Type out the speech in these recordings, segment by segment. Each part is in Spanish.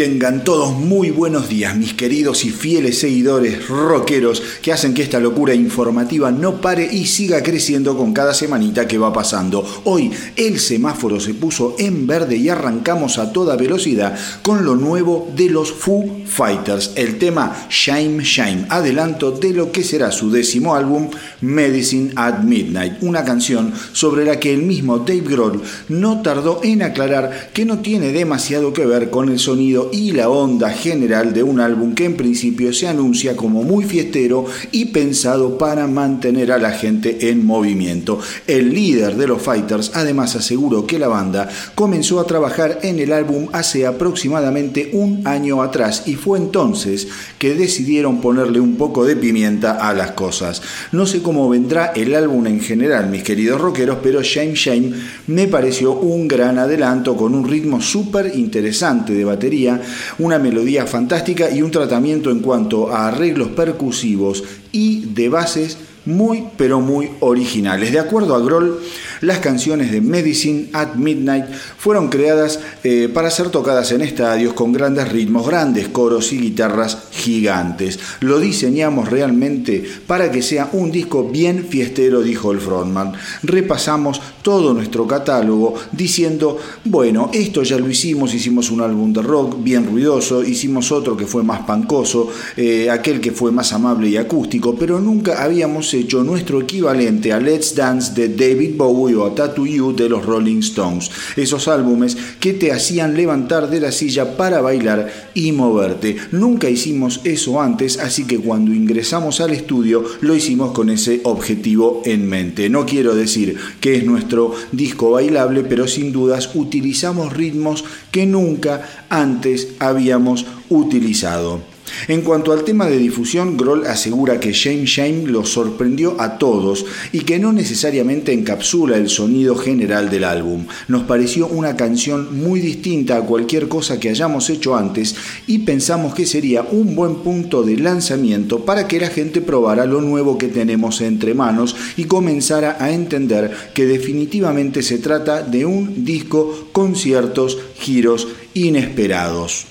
Tengan todos muy buenos días, mis queridos y fieles seguidores rockeros que hacen que esta locura informativa no pare y siga creciendo con cada semanita que va pasando. Hoy el semáforo se puso en verde y arrancamos a toda velocidad con lo nuevo de los Foo Fighters, el tema Shame Shame, adelanto de lo que será su décimo álbum Medicine at Midnight, una canción sobre la que el mismo Dave Grohl no tardó en aclarar que no tiene demasiado que ver con el sonido y la onda general de un álbum que en principio se anuncia como muy fiestero y pensado para mantener a la gente en movimiento. El líder de los Fighters además aseguró que la banda comenzó a trabajar en el álbum hace aproximadamente un año atrás y fue entonces que decidieron ponerle un poco de pimienta a las cosas. No sé cómo vendrá el álbum en general, mis queridos rockeros, pero Shame Shame me pareció un gran adelanto con un ritmo súper interesante de batería una melodía fantástica y un tratamiento en cuanto a arreglos percusivos y de bases muy pero muy originales. De acuerdo a Groll, las canciones de Medicine at Midnight fueron creadas eh, para ser tocadas en estadios con grandes ritmos, grandes coros y guitarras gigantes. Lo diseñamos realmente para que sea un disco bien fiestero, dijo el frontman. Repasamos todo nuestro catálogo diciendo, bueno, esto ya lo hicimos, hicimos un álbum de rock bien ruidoso, hicimos otro que fue más pancoso, eh, aquel que fue más amable y acústico, pero nunca habíamos hecho nuestro equivalente a Let's Dance de David Bowie o a Tattoo You de los Rolling Stones. Esos álbumes que te hacían levantar de la silla para bailar y moverte. Nunca hicimos eso antes, así que cuando ingresamos al estudio lo hicimos con ese objetivo en mente. No quiero decir que es nuestro disco bailable, pero sin dudas utilizamos ritmos que nunca antes habíamos utilizado. En cuanto al tema de difusión, Grohl asegura que Shame Shame lo sorprendió a todos y que no necesariamente encapsula el sonido general del álbum. Nos pareció una canción muy distinta a cualquier cosa que hayamos hecho antes y pensamos que sería un buen punto de lanzamiento para que la gente probara lo nuevo que tenemos entre manos y comenzara a entender que definitivamente se trata de un disco con ciertos giros inesperados.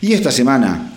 Y esta semana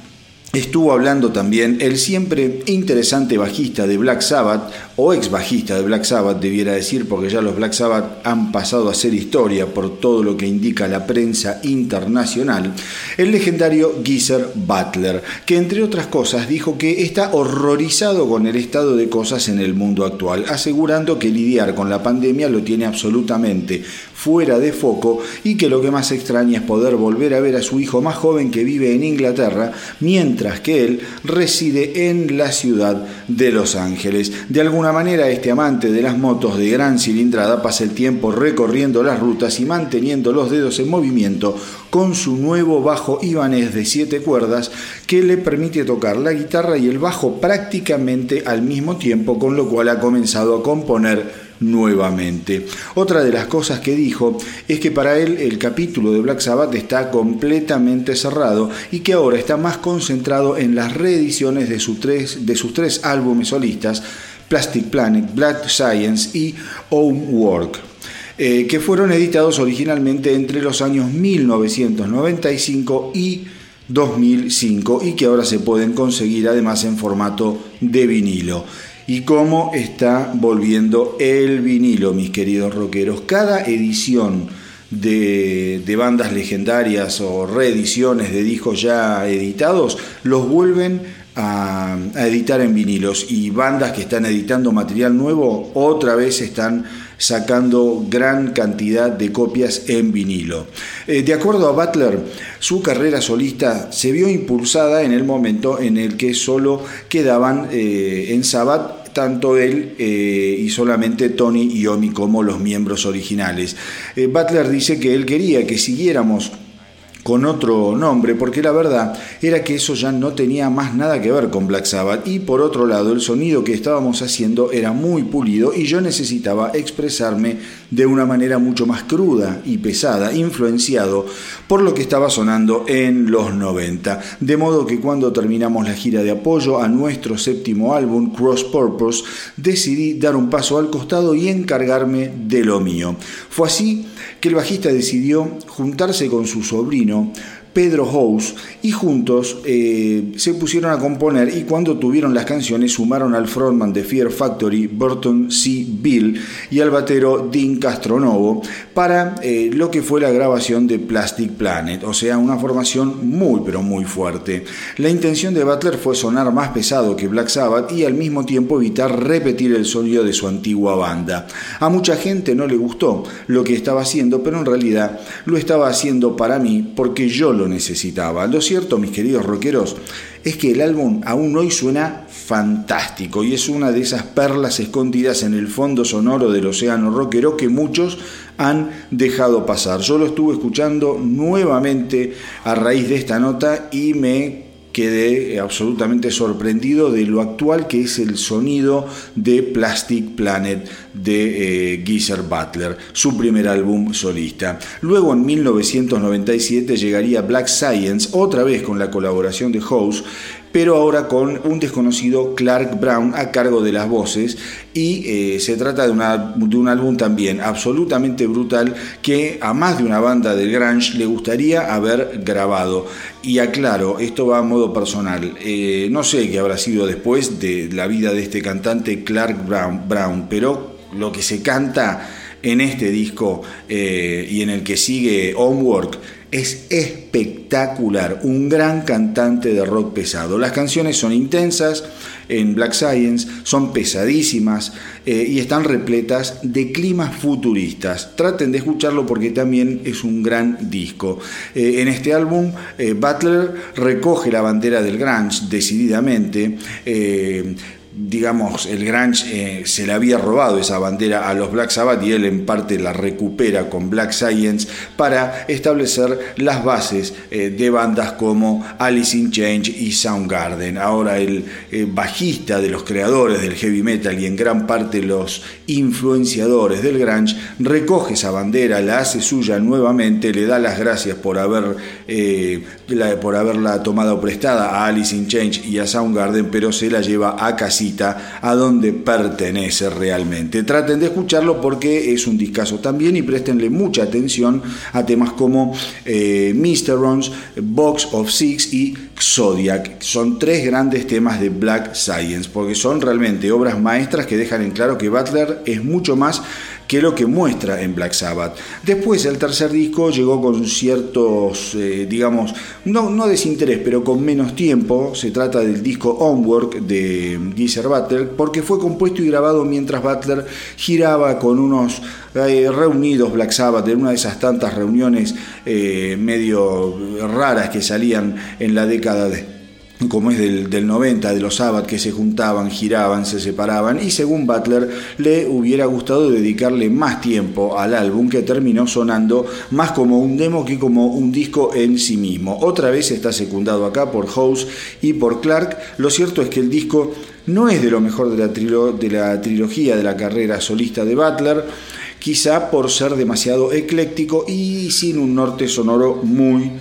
Estuvo hablando también el siempre interesante bajista de Black Sabbath, o ex bajista de Black Sabbath, debiera decir, porque ya los Black Sabbath han pasado a ser historia por todo lo que indica la prensa internacional, el legendario Geezer Butler, que entre otras cosas dijo que está horrorizado con el estado de cosas en el mundo actual, asegurando que lidiar con la pandemia lo tiene absolutamente fuera de foco y que lo que más extraña es poder volver a ver a su hijo más joven que vive en Inglaterra, mientras que él reside en la ciudad de Los Ángeles. De alguna manera, este amante de las motos de gran cilindrada pasa el tiempo recorriendo las rutas y manteniendo los dedos en movimiento con su nuevo bajo ibanés de siete cuerdas que le permite tocar la guitarra y el bajo prácticamente al mismo tiempo, con lo cual ha comenzado a componer nuevamente. Otra de las cosas que dijo es que para él el capítulo de Black Sabbath está completamente cerrado y que ahora está más concentrado en las reediciones de, sus tres, de sus tres álbumes solistas, Plastic Planet, Black Science y Homework. Eh, que fueron editados originalmente entre los años 1995 y 2005 y que ahora se pueden conseguir además en formato de vinilo y cómo está volviendo el vinilo, mis queridos rockeros. Cada edición de, bandas legendarias o reediciones de discos ya editados los vuelven a, editar en vinilos y bandas que están editando material nuevo otra vez están sacando gran cantidad de copias en vinilo. Eh, de acuerdo a Butler, su carrera solista se vio impulsada en el momento en el que solo quedaban eh, en Sabbath tanto él eh, y solamente Tony y Omi como los miembros originales. Butler dice que él quería que siguiéramos con otro nombre, porque la verdad era que eso ya no tenía más nada que ver con Black Sabbath. Y por otro lado el sonido que estábamos haciendo era muy pulido y yo necesitaba expresarme de una manera mucho más cruda y pesada, influenciado por lo que estaba sonando en los 90. De modo que cuando terminamos la gira de apoyo a nuestro séptimo álbum, Cross Purpose, decidí dar un paso al costado y encargarme de lo mío. Fue así que el bajista decidió juntarse con su sobrino Pedro House, y juntos eh, se pusieron a componer y cuando tuvieron las canciones sumaron al frontman de Fear Factory, Burton C. Bill, y al batero Dean Castronovo para eh, lo que fue la grabación de Plastic Planet, o sea, una formación muy pero muy fuerte. La intención de Butler fue sonar más pesado que Black Sabbath y al mismo tiempo evitar repetir el sonido de su antigua banda. A mucha gente no le gustó lo que estaba haciendo, pero en realidad lo estaba haciendo para mí porque yo lo necesitaba. Lo cierto, mis queridos rockeros, es que el álbum aún hoy suena fantástico y es una de esas perlas escondidas en el fondo sonoro del océano rockero que muchos han dejado pasar. Yo lo estuve escuchando nuevamente a raíz de esta nota y me quedé absolutamente sorprendido de lo actual que es el sonido de Plastic Planet de eh, Geezer Butler, su primer álbum solista. Luego en 1997 llegaría Black Science, otra vez con la colaboración de House, pero ahora con un desconocido Clark Brown a cargo de las voces y eh, se trata de, de, un álbum también absolutamente brutal que a más de una banda del grunge le gustaría haber grabado. Y aclaro, esto va a modo personal, eh, no sé qué habrá sido después de la vida de este cantante Clark Brown, Brown pero lo que se canta en este disco eh, y en el que sigue Homework es espectacular, un gran cantante de rock pesado. Las canciones son intensas en Black Science, son pesadísimas eh, y están repletas de climas futuristas. Traten de escucharlo porque también es un gran disco. Eh, en este álbum, Butler recoge la bandera del grunge decididamente digamos, el grunge eh, se le había robado esa bandera a los Black Sabbath y él en parte la recupera con Black Science para establecer las bases eh, de bandas como Alice in Change y Soundgarden. Ahora el eh, bajista de los creadores del heavy metal y en gran parte los influenciadores del grunge recoge esa bandera, la hace suya nuevamente, le da las gracias por, por haberla tomado prestada a Alice in Change y a Soundgarden, pero se la lleva a a donde pertenece realmente. Traten de escucharlo porque es un discazo también y préstenle mucha atención a temas como eh, Mr. Rons, Box of Six y Zodiac. Son tres grandes temas de Black Science porque son realmente obras maestras que dejan en claro que Butler es mucho más que lo que muestra en Black Sabbath. Después el tercer disco llegó con ciertos, eh, digamos, no, no desinterés, pero con menos tiempo. Se trata del disco Homework de Geezer Butler, porque fue compuesto y grabado mientras Butler giraba con unos eh, reunidos Black Sabbath en una de esas tantas reuniones eh, medio raras que salían en la década de como es del, 90, de los Sabbath que se juntaban, giraban, se separaban, y según Butler le hubiera gustado dedicarle más tiempo al álbum que terminó sonando más como un demo que como un disco en sí mismo. Otra vez está secundado acá por House y por Clark. Lo cierto es que el disco no es de lo mejor de la, de la trilogía de la carrera solista de Butler, quizá por ser demasiado ecléctico y sin un norte sonoro muy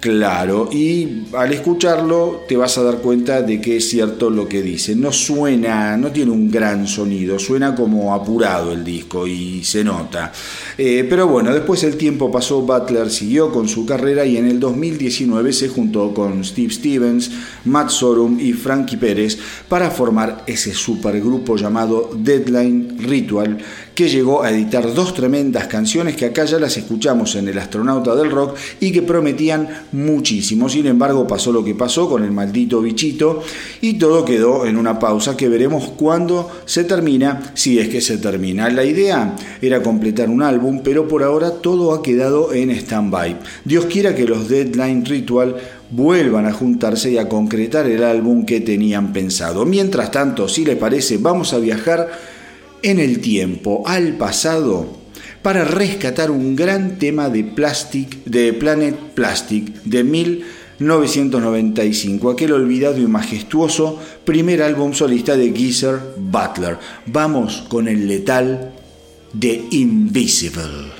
claro y al escucharlo te vas a dar cuenta de que es cierto lo que dice. No suena, no tiene un gran sonido, suena como apurado el disco y se nota. Eh, pero bueno, después el tiempo pasó, Butler siguió con su carrera y en el 2019 se juntó con Steve Stevens, Matt Sorum y Frankie Pérez para formar ese supergrupo llamado Deadline Ritual que llegó a editar dos tremendas canciones que acá ya las escuchamos en El astronauta del rock y que prometían muchísimo. Sin embargo, pasó lo que pasó con el maldito bichito y todo quedó en una pausa que veremos cuándo se termina, si es que se termina. La idea era completar un álbum, pero por ahora todo ha quedado en stand-by. Dios quiera que los Deadline Ritual vuelvan a juntarse y a concretar el álbum que tenían pensado. Mientras tanto, si les parece, vamos a viajar en el tiempo, al pasado, para rescatar un gran tema de Plastic, de Planet Plastic de 1995, aquel olvidado y majestuoso primer álbum solista de Geezer Butler. Vamos con el letal de Invisible.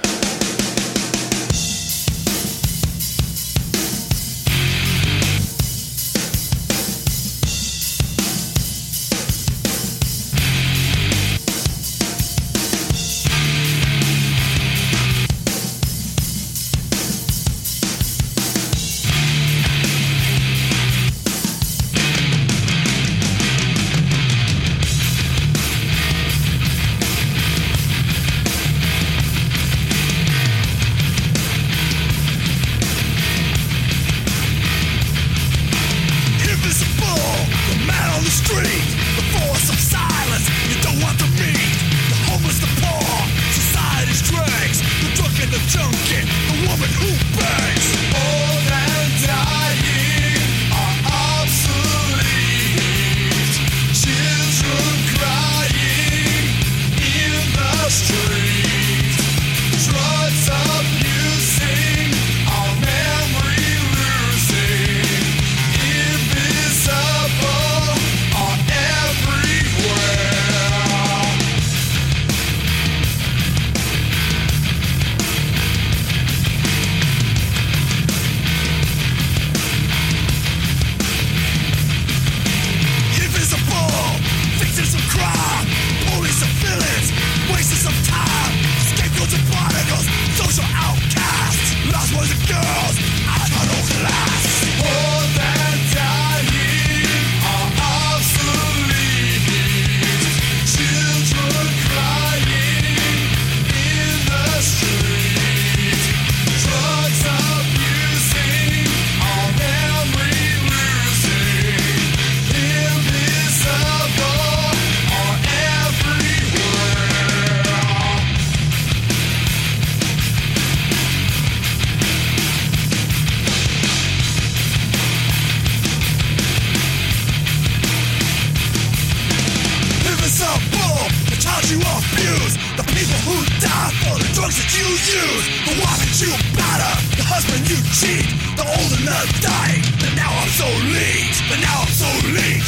you cheat, the old and the dying. But now I'm so late, but now I'm so late.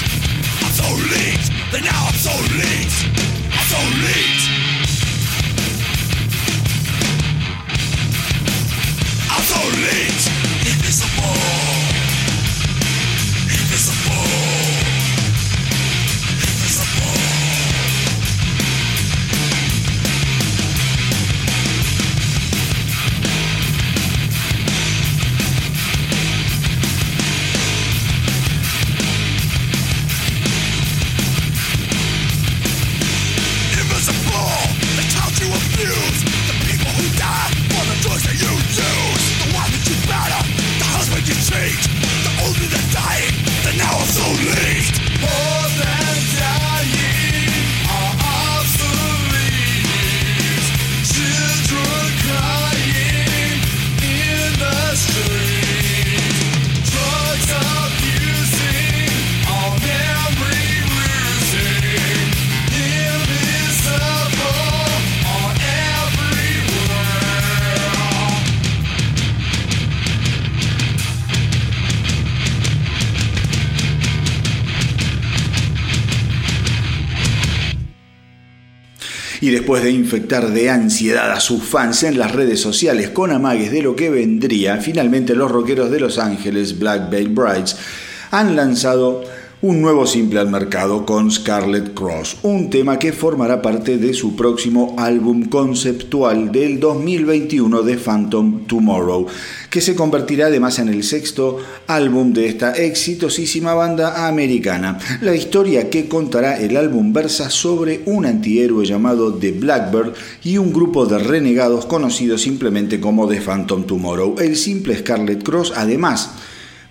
I'm so late, but now I'm so late. I'm so late. I'm so late. Después de infectar de ansiedad a sus fans en las redes sociales con amagues de lo que vendría, finalmente los rockeros de Los Ángeles, Black Veil Brides, han lanzado un nuevo simple al mercado con Scarlet Cross, un tema que formará parte de su próximo álbum conceptual del 2021 de Phantom Tomorrow, que se convertirá además en el sexto álbum de esta exitosísima banda americana. La historia que contará el álbum versa sobre un antihéroe llamado The Blackbird y un grupo de renegados conocidos simplemente como The Phantom Tomorrow. El simple Scarlet Cross además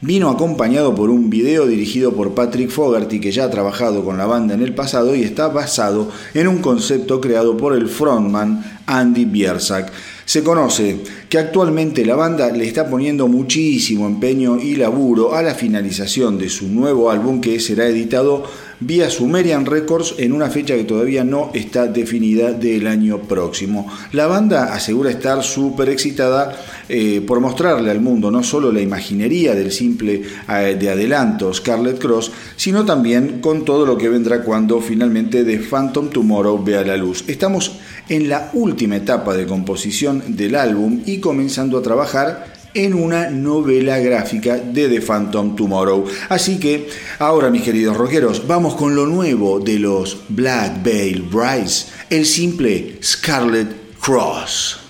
Vino acompañado por un video dirigido por Patrick Fogarty que ya ha trabajado con la banda en el pasado y está basado en un concepto creado por el frontman Andy Biersack. Se conoce que actualmente la banda le está poniendo muchísimo empeño y laburo a la finalización de su nuevo álbum que será editado vía Sumerian Records en una fecha que todavía no está definida del año próximo. La banda asegura estar súper excitada eh, por mostrarle al mundo no solo la imaginería del simple eh, de adelanto Scarlet Cross, sino también con todo lo que vendrá cuando finalmente The Phantom Tomorrow vea la luz. Estamos en la última etapa de composición del álbum y comenzando a trabajar en una novela gráfica de The Phantom Tomorrow. Así que ahora, mis queridos rockeros, vamos con lo nuevo de los Black Veil Brides, el simple Scarlet Cross.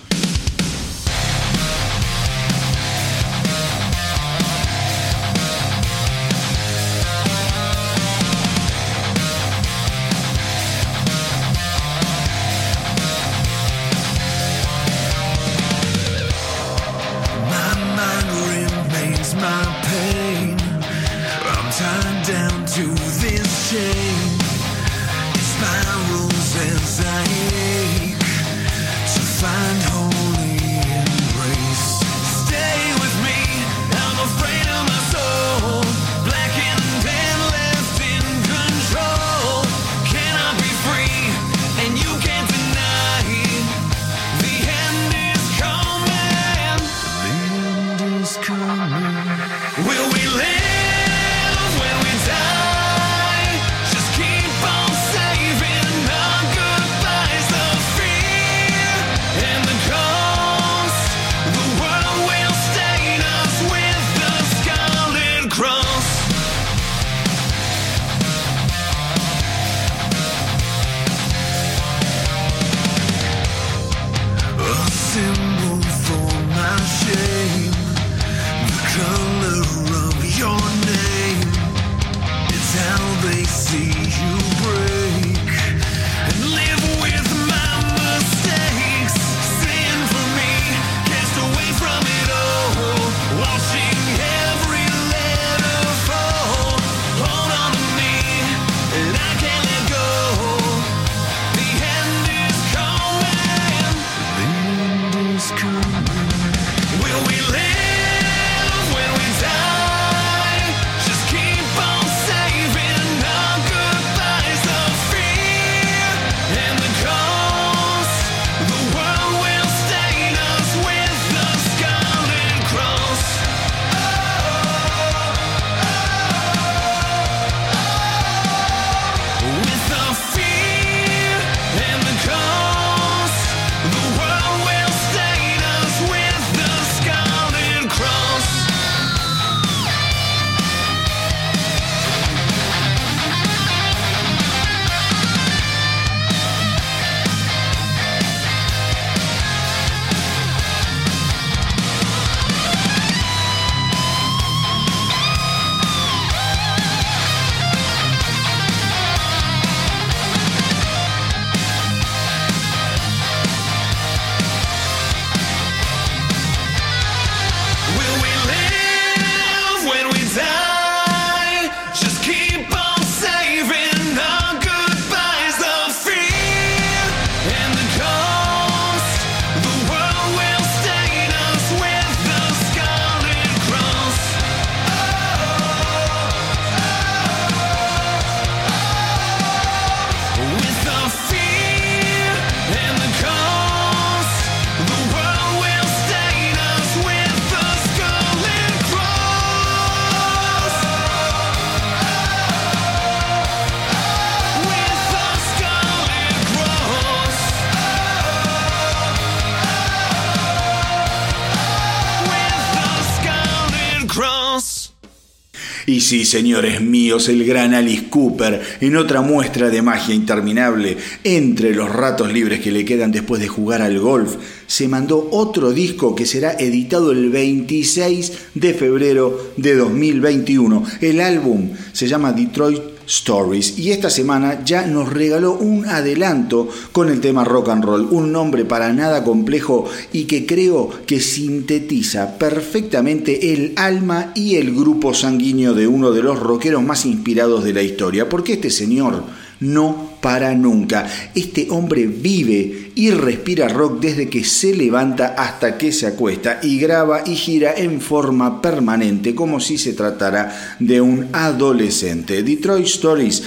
Sí, señores míos, el gran Alice Cooper, en otra muestra de magia interminable, entre los ratos libres que le quedan después de jugar al golf, se mandó otro disco que será editado el 26 de febrero de 2021. El álbum se llama Detroit Stories. Y esta semana ya nos regaló un adelanto con el tema rock and roll, un nombre para nada complejo y que creo que sintetiza perfectamente el alma y el grupo sanguíneo de uno de los rockeros más inspirados de la historia, porque este señor no para nunca. Este hombre vive y respira rock desde que se levanta hasta que se acuesta y graba y gira en forma permanente como si se tratara de un adolescente. Detroit Stories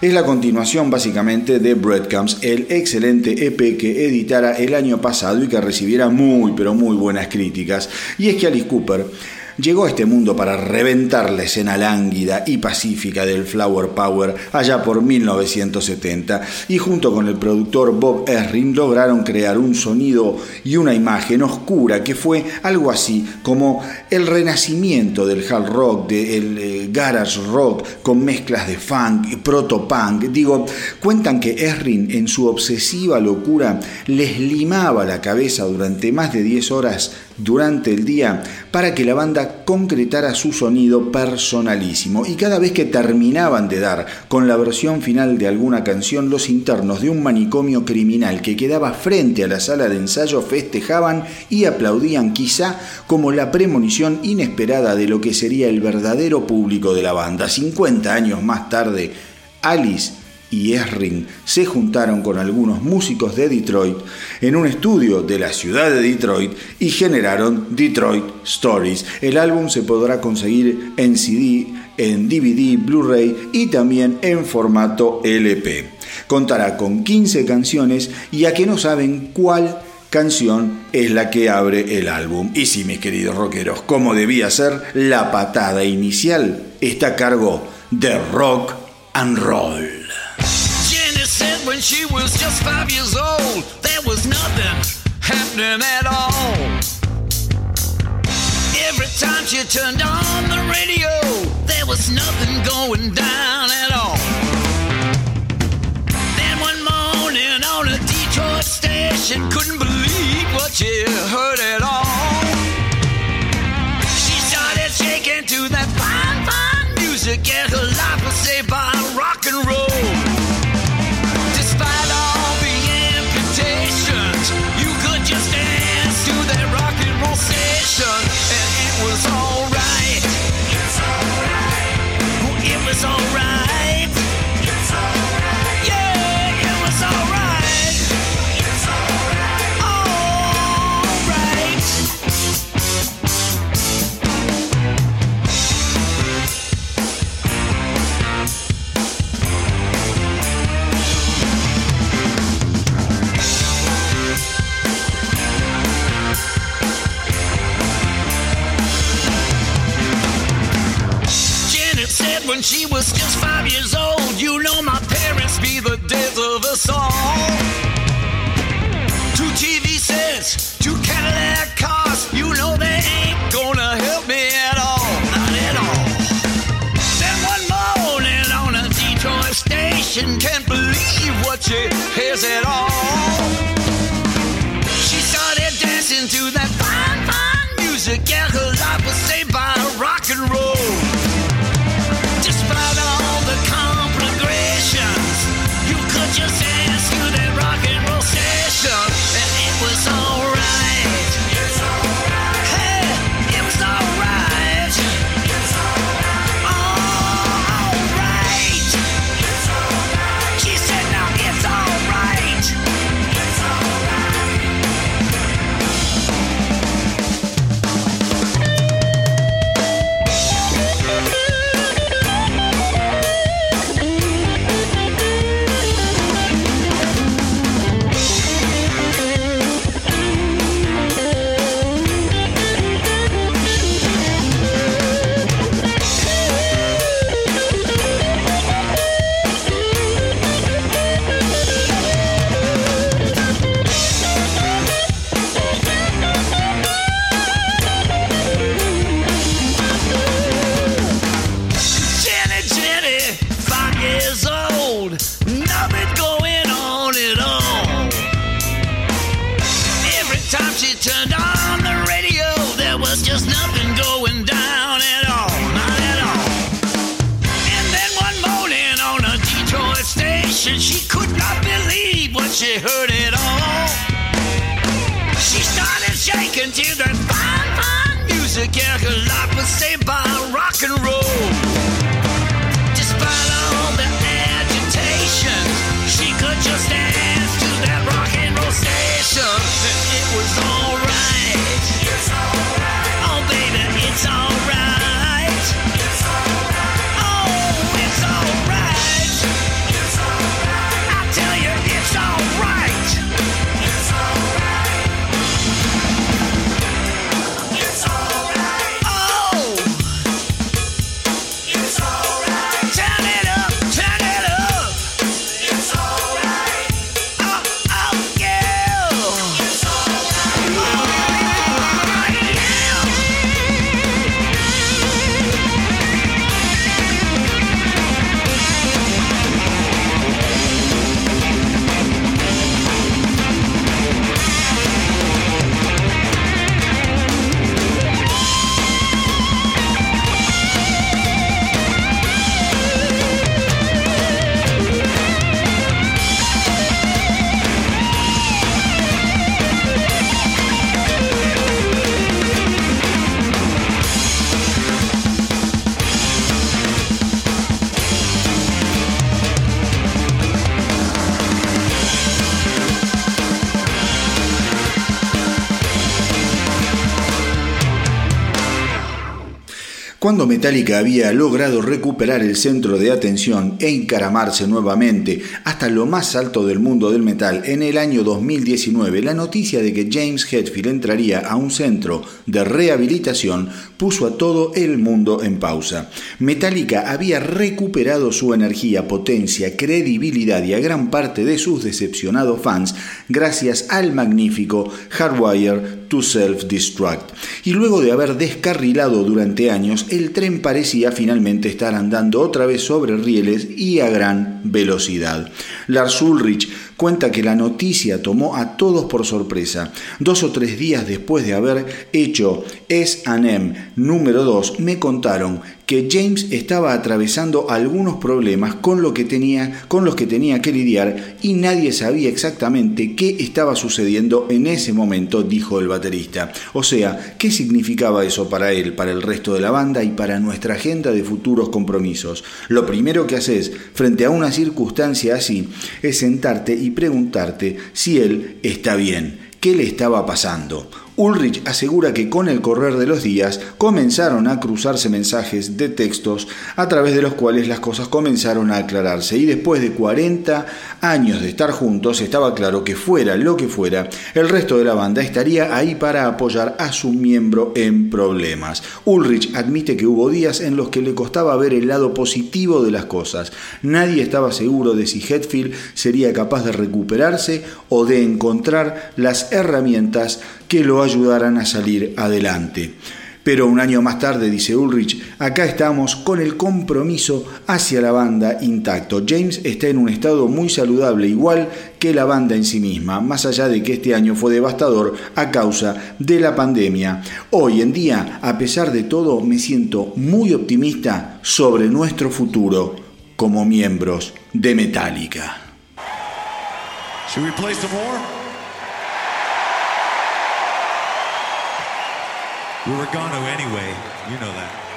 es la continuación básicamente de Breadcrumbs, el excelente EP que editara el año pasado y que recibiera muy pero muy buenas críticas. Y es que Alice Cooper llegó a este mundo para reventar la escena lánguida y pacífica del Flower Power allá por 1970 y junto con el productor Bob Esrin lograron crear un sonido y una imagen oscura que fue algo así como el renacimiento del hard rock, del eh, garage rock con mezclas de funk, y proto-punk. Digo, cuentan que Esrin en su obsesiva locura les limaba la cabeza durante más de 10 horas durante el día para que la banda concretara su sonido personalísimo y cada vez que terminaban de dar con la versión final de alguna canción los internos de un manicomio criminal que quedaba frente a la sala de ensayo festejaban y aplaudían quizá como la premonición inesperada de lo que sería el verdadero público de la banda. 50 años más tarde, Alice y Esring se juntaron con algunos músicos de Detroit en un estudio de la ciudad de Detroit y generaron Detroit Stories. El álbum se podrá conseguir en CD, en DVD, Blu-ray y también en formato LP. Contará con 15 canciones y a que no saben cuál canción es la que abre el álbum. Y sí, mis queridos rockeros, como debía ser, la patada inicial está a cargo de rock and roll. When she was just five years old, there was nothing happening at all. Every time she turned on the radio, there was nothing going down at all. Then one morning on a Detroit station, couldn't believe what she heard at all. She started shaking to that fine, fine music, and her life was saved by rock and roll. Nation. When she was just five years old. You know my parents be the death of us all. Two TV sets, two Cadillac cars. You know they ain't gonna help me at all, not at all. Then one morning on a Detroit station, can't believe what she hears at all. Cuando Metallica había logrado recuperar el centro de atención e encaramarse nuevamente hasta lo más alto del mundo del metal en el año 2019, la noticia de que James Hetfield entraría a un centro de rehabilitación puso a todo el mundo en pausa. Metallica había recuperado su energía, potencia, credibilidad y a gran parte de sus decepcionados fans gracias al magnífico Hardwire to Self-Destruct. Y luego de haber descarrilado durante años, el tren parecía finalmente estar andando otra vez sobre rieles y a gran velocidad. Lars Ulrich cuenta que la noticia tomó a todos por sorpresa. Dos o tres días después de haber hecho S&M número 2, me contaron que James estaba atravesando algunos problemas con, lo que tenía, con los que tenía que lidiar y nadie sabía exactamente qué estaba sucediendo en ese momento, dijo el baterista. O sea, ¿qué significaba eso para él, para el resto de la banda y para nuestra agenda de futuros compromisos? Lo primero que haces frente a una circunstancia así es sentarte y preguntarte si él está bien, qué le estaba pasando. Ulrich asegura que con el correr de los días comenzaron a cruzarse mensajes de textos a través de los cuales las cosas comenzaron a aclararse y después de 40 años de estar juntos estaba claro que fuera lo que fuera, el resto de la banda estaría ahí para apoyar a su miembro en problemas. Ulrich admite que hubo días en los que le costaba ver el lado positivo de las cosas. Nadie estaba seguro de si Hetfield sería capaz de recuperarse o de encontrar las herramientas que lo ayudaran a salir adelante. Pero un año más tarde, dice Ulrich, acá estamos con el compromiso hacia la banda intacto. James está en un estado muy saludable, igual que la banda en sí misma, más allá de que este año fue devastador a causa de la pandemia. Hoy en día, a pesar de todo, me siento muy optimista sobre nuestro futuro como miembros de Metallica. We were going to anyway. You know that.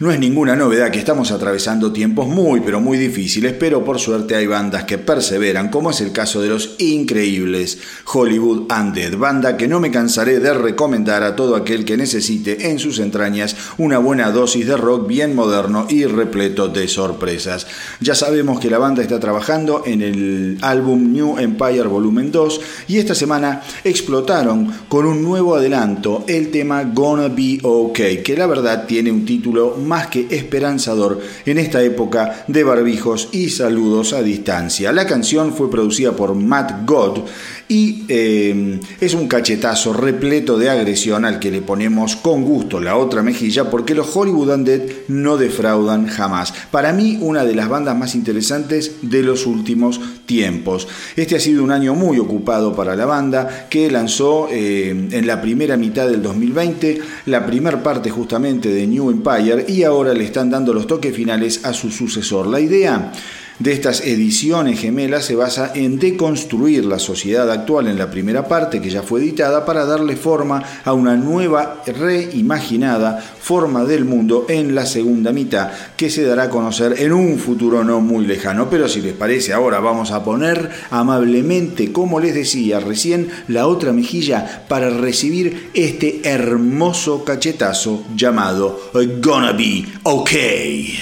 No es ninguna novedad que estamos atravesando tiempos muy pero muy difíciles, pero por suerte hay bandas que perseveran, como es el caso de los increíbles Hollywood Undead, banda que no me cansaré de recomendar a todo aquel que necesite en sus entrañas una buena dosis de rock bien moderno y repleto de sorpresas. Ya sabemos que la banda está trabajando en el álbum New Empire Volumen 2 y esta semana explotaron con un nuevo adelanto el tema Gonna Be Okay, que la verdad tiene un título más que esperanzador en esta época de barbijos y saludos a distancia. La canción fue producida por Matt God y eh, es un cachetazo repleto de agresión al que le ponemos con gusto la otra mejilla porque los Hollywood Undead no defraudan jamás. Para mí una de las bandas más interesantes de los últimos tiempos. Este ha sido un año muy ocupado para la banda que lanzó eh, en la primera mitad del 2020 la primera parte justamente de New Empire y ahora le están dando los toques finales a su sucesor. La idea de estas ediciones gemelas se basa en deconstruir la sociedad actual en la primera parte que ya fue editada para darle forma a una nueva reimaginada forma del mundo en la segunda mitad que se dará a conocer en un futuro no muy lejano. Pero si les parece ahora vamos a poner amablemente, como les decía recién, la otra mejilla para recibir este hermoso cachetazo llamado Gonna Be Okay.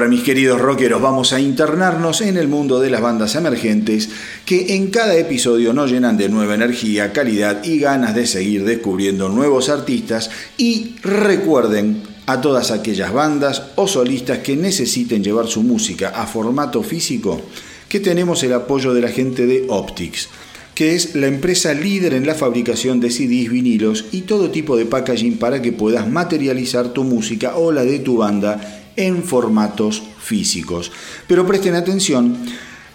Ahora mis queridos rockeros vamos a internarnos en el mundo de las bandas emergentes que en cada episodio nos llenan de nueva energía, calidad y ganas de seguir descubriendo nuevos artistas. Y recuerden a todas aquellas bandas o solistas que necesiten llevar su música a formato físico que tenemos el apoyo de la gente de Optics que es la empresa líder en la fabricación de CDs, vinilos y todo tipo de packaging para que puedas materializar tu música o la de tu banda en formatos físicos. Pero presten atención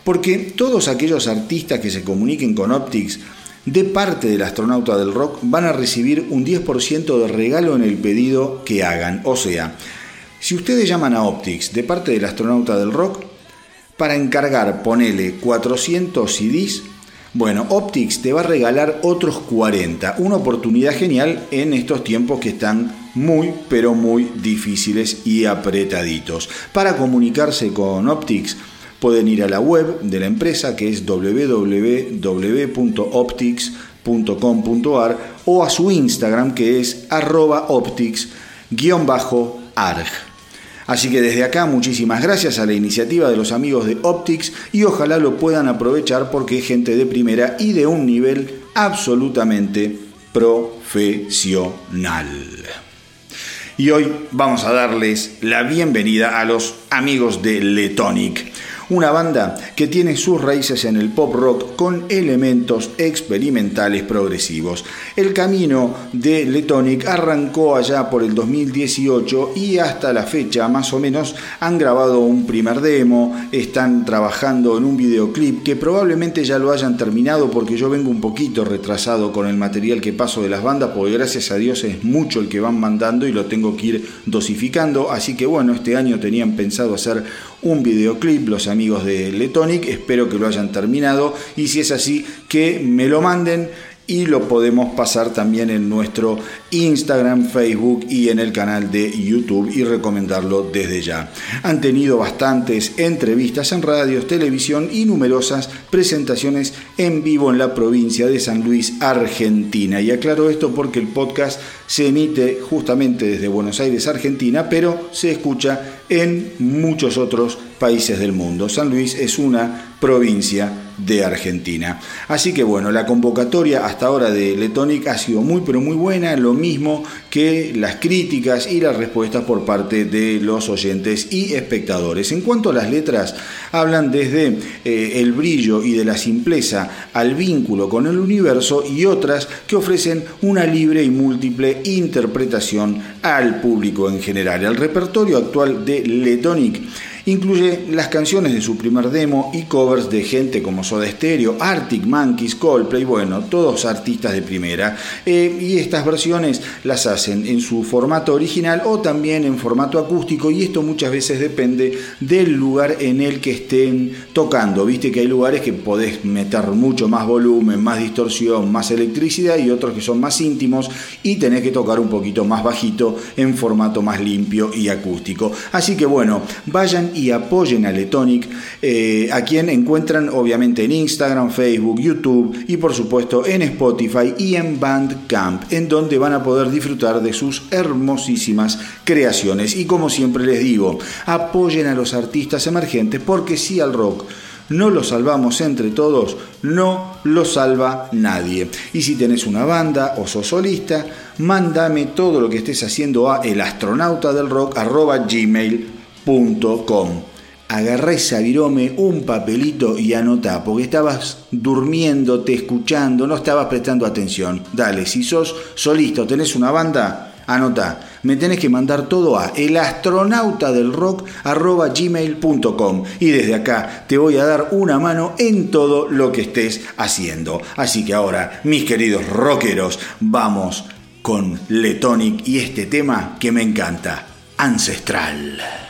porque todos aquellos artistas que se comuniquen con Optics de parte del astronauta del rock van a recibir un 10% de regalo en el pedido que hagan. O sea, si ustedes llaman a Optics de parte del astronauta del rock, para encargar, ponele 400 CDs, bueno, Optics te va a regalar otros 40. Una oportunidad genial en estos tiempos que están muy, pero muy difíciles y apretaditos. Para comunicarse con Optics, pueden ir a la web de la empresa que es www.optics.com.ar o a su Instagram que es arroba optics-arg. Así que desde acá muchísimas gracias a la iniciativa de los amigos de Optics y ojalá lo puedan aprovechar porque es gente de primera y de un nivel absolutamente profesional. Y hoy vamos a darles la bienvenida a los amigos de Letonic una banda que tiene sus raíces en el pop rock con elementos experimentales progresivos. El camino de Letonic arrancó allá por el 2018 y hasta la fecha más o menos han grabado un primer demo, están trabajando en un videoclip que probablemente ya lo hayan terminado porque yo vengo un poquito retrasado con el material que paso de las bandas porque gracias a Dios es mucho el que van mandando y lo tengo que ir dosificando, así que bueno, este año tenían pensado hacer un videoclip los amigos de Letonic, espero que lo hayan terminado y si es así que me lo manden y lo podemos pasar también en nuestro Instagram, Facebook y en el canal de YouTube y recomendarlo desde ya. Han tenido bastantes entrevistas en radios, televisión y numerosas presentaciones en vivo en la provincia de San Luis, Argentina. Y aclaro esto porque el podcast se emite justamente desde Buenos Aires, Argentina, pero se escucha en muchos otros países del mundo. San Luis es una provincia de Argentina. Así que bueno, la convocatoria hasta ahora de Letonic ha sido muy pero muy buena, lo mismo que las críticas y las respuestas por parte de los oyentes y espectadores. En cuanto a las letras, hablan desde eh, el brillo y de la simpleza al vínculo con el universo y otras que ofrecen una libre y múltiple interpretación al público en general. El repertorio actual de Letonic Incluye las canciones de su primer demo y covers de gente como Soda Stereo, Arctic Monkeys, Coldplay, bueno, todos artistas de primera. Eh, y estas versiones las hacen en su formato original o también en formato acústico y esto muchas veces depende del lugar en el que estén tocando. Viste que hay lugares que podés meter mucho más volumen, más distorsión, más electricidad y otros que son más íntimos y tenés que tocar un poquito más bajito en formato más limpio y acústico. Así que bueno, vayan y apoyen a Letonic, eh, a quien encuentran obviamente en Instagram, Facebook, YouTube y por supuesto en Spotify y en Bandcamp, en donde van a poder disfrutar de sus hermosísimas creaciones. Y como siempre les digo, apoyen a los artistas emergentes porque si al rock no lo salvamos entre todos, no lo salva nadie. Y si tenés una banda o sos solista, mándame todo lo que estés haciendo a elastronautadelrock.gmail.com com. Agarrá esa un papelito y anotá, porque estabas durmiéndote, escuchando, no estabas prestando atención. Dale, si sos solista tenés una banda, anotá. Me tenés que mandar todo a elastronautadelrock.gmail.com y desde acá te voy a dar una mano en todo lo que estés haciendo. Así que ahora, mis queridos rockeros, vamos con Letonic y este tema que me encanta, Ancestral.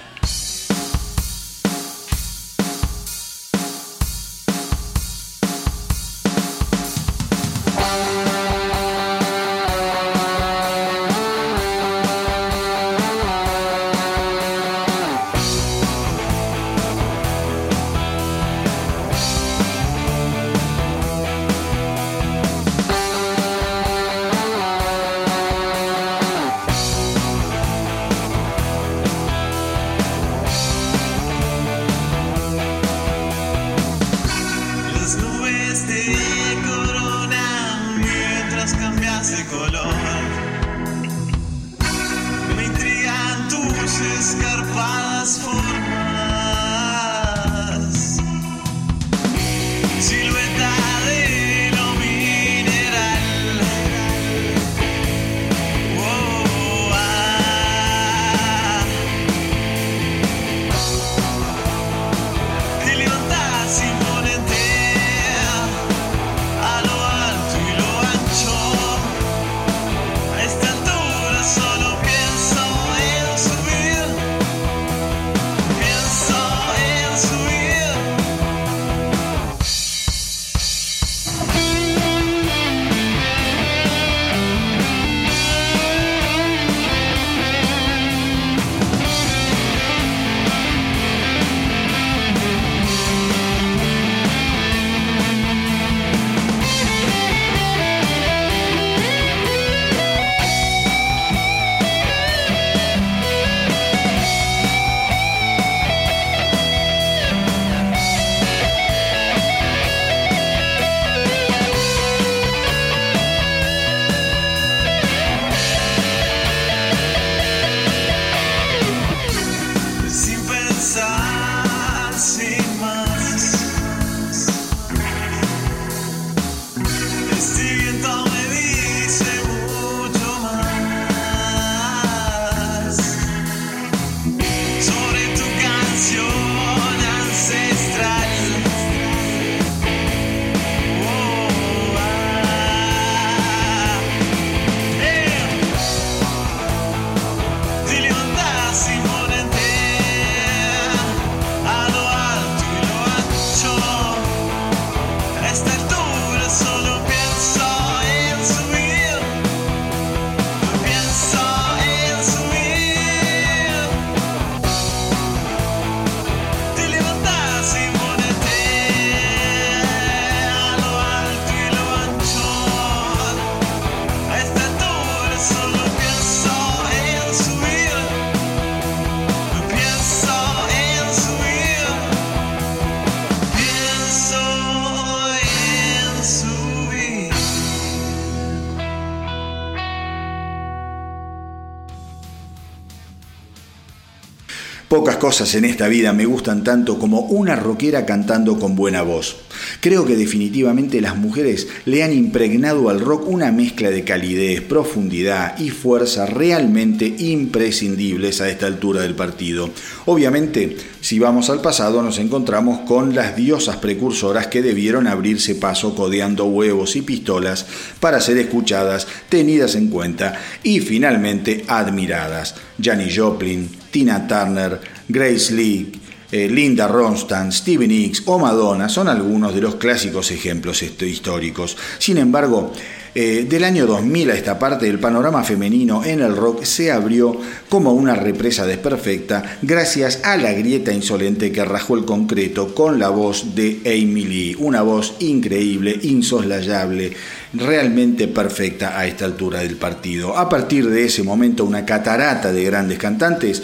Cosas en esta vida me gustan tanto como una rockera cantando con buena voz. Creo que definitivamente las mujeres le han impregnado al rock una mezcla de calidez, profundidad y fuerza realmente imprescindibles a esta altura del partido. Obviamente, si vamos al pasado nos encontramos con las diosas precursoras que debieron abrirse paso codeando huevos y pistolas para ser escuchadas, tenidas en cuenta y finalmente admiradas. Janis Joplin, Tina Turner, Grace Lee, eh, Linda Ronstadt, Stevie Nicks o Madonna son algunos de los clásicos ejemplos esto- históricos. Sin embargo, eh, del año 2000 a esta parte el panorama femenino en el rock se abrió como una represa desperfecta gracias a la grieta insolente que rajó el concreto con la voz de Amy Lee, una voz increíble, insoslayable, realmente perfecta a esta altura del partido. A partir de ese momento una catarata de grandes cantantes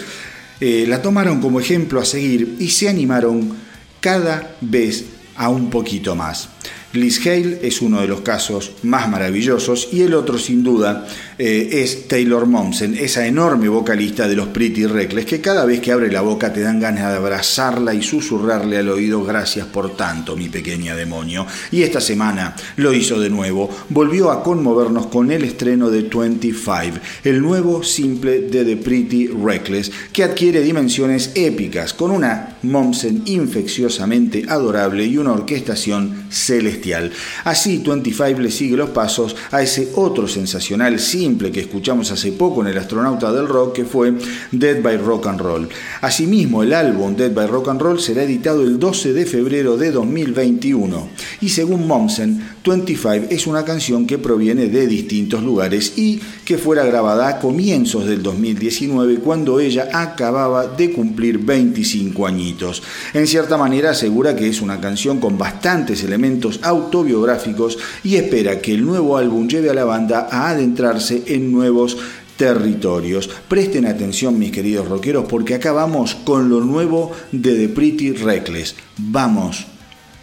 eh, la tomaron como ejemplo a seguir y se animaron cada vez a un poquito más. Liz Hale es uno de los casos más maravillosos y el otro sin duda eh, es Taylor Momsen, esa enorme vocalista de los Pretty Reckless que cada vez que abre la boca te dan ganas de abrazarla y susurrarle al oído gracias por tanto mi pequeña demonio. Y esta semana lo hizo de nuevo, volvió a conmovernos con el estreno de 25, el nuevo simple de The Pretty Reckless que adquiere dimensiones épicas con una Momsen infecciosamente adorable y una orquestación celestial. Así 25 le sigue los pasos a ese otro sensacional simple que escuchamos hace poco en El astronauta del rock que fue Dead by Rock and Roll. Asimismo, el álbum Dead by Rock and Roll será editado el 12 de febrero de 2021 y según Momsen, 25 es una canción que proviene de distintos lugares y que fuera grabada a comienzos del 2019 cuando ella acababa de cumplir 25 añitos. En cierta manera asegura que es una canción con bastantes elementos autobiográficos y espera que el nuevo álbum lleve a la banda a adentrarse en nuevos territorios. Presten atención mis queridos rockeros porque acá vamos con lo nuevo de The Pretty Reckless. Vamos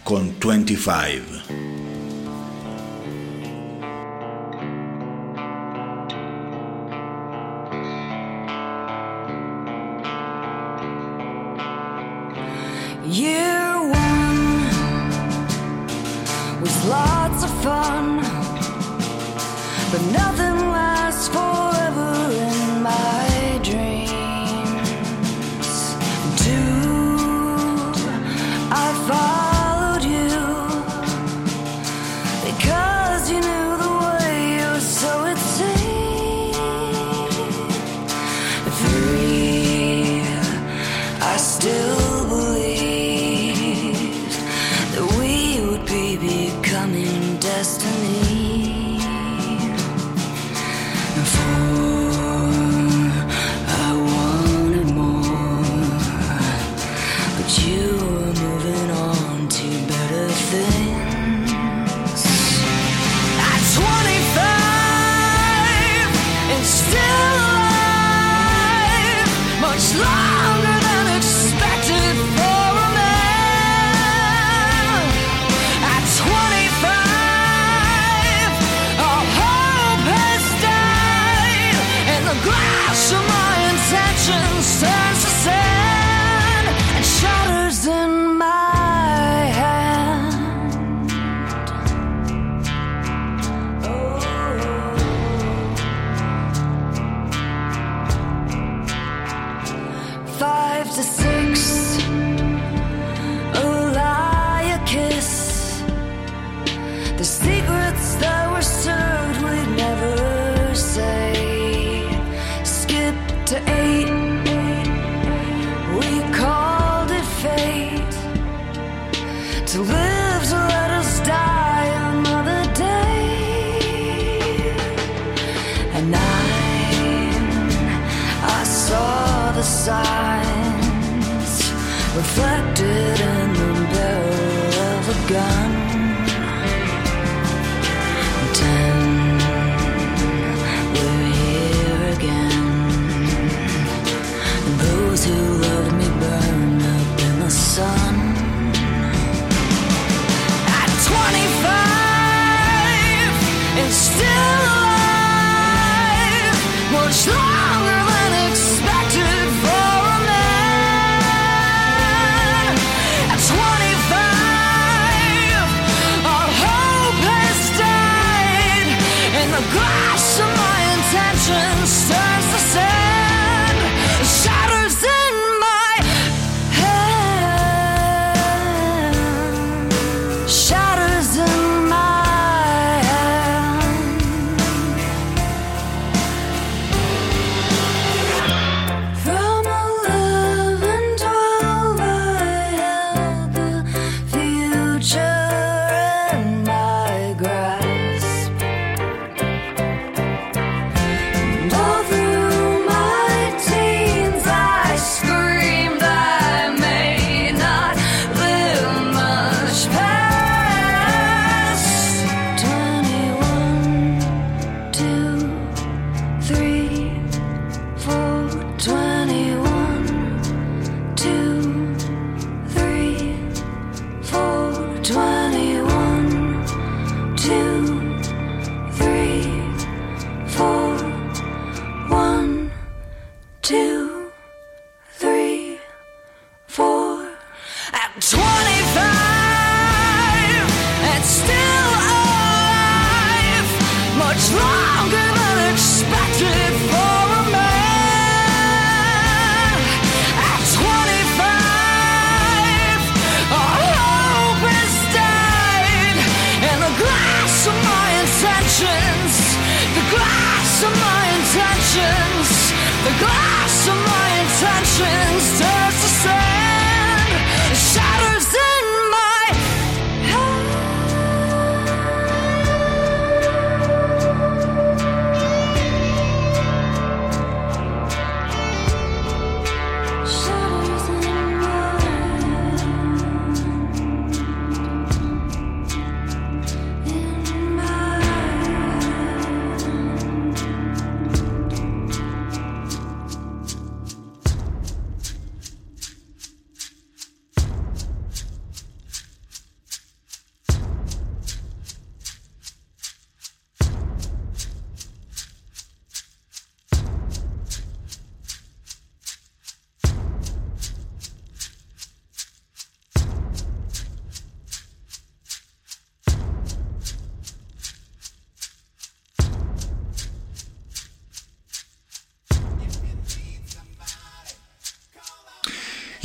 con 25. Year one was lots of fun, but nothing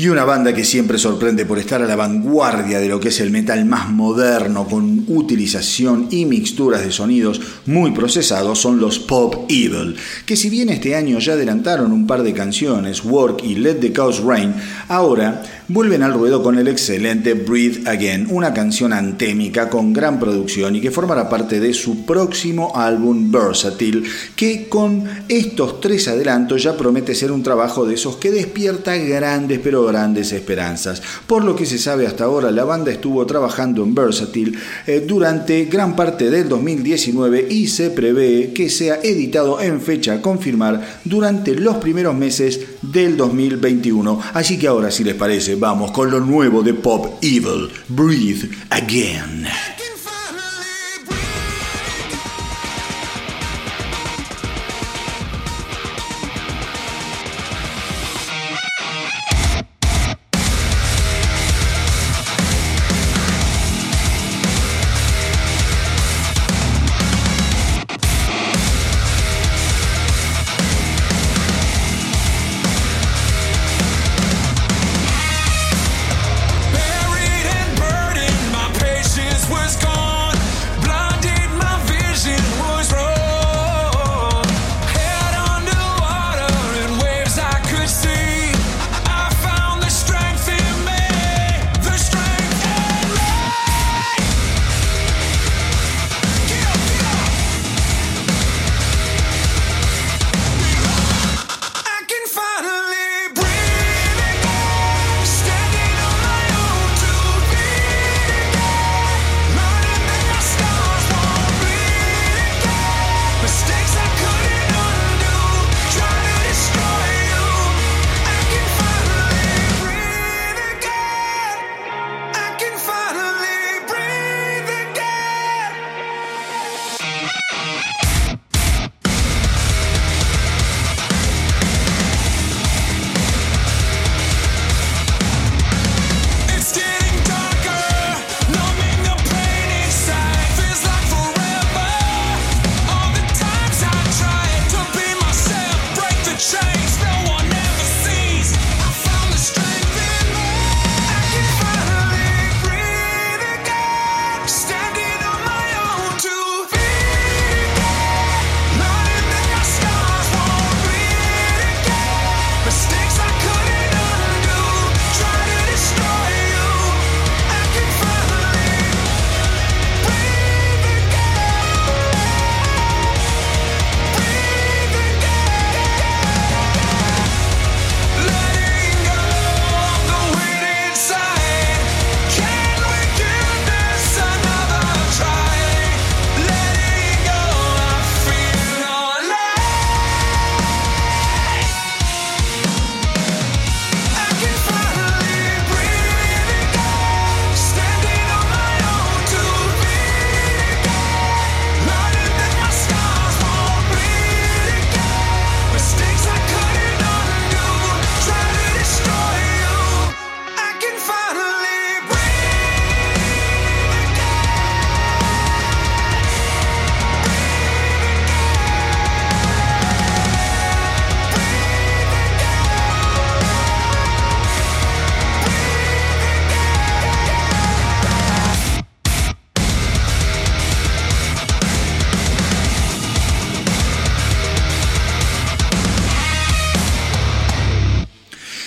Y una banda que siempre sorprende por estar a la vanguardia de lo que es el metal más moderno, con utilización y mixturas de sonidos muy procesados, son los Pop Evil, que si bien este año ya adelantaron un par de canciones, Work y Let the Chaos Rain, ahora vuelven al ruedo con el excelente Breathe Again, una canción antémica con gran producción y que formará parte de su próximo álbum Versatile, que con estos tres adelantos ya promete ser un trabajo de esos que despierta grandes pero grandes esperanzas. Por lo que se sabe hasta ahora, la banda estuvo trabajando en Versatile eh, durante gran parte del 2019 y se prevé que sea editado en fecha a confirmar durante los primeros meses del 2021. Así que ahora, si les parece, vamos con lo nuevo de Pop Evil, Breathe Again.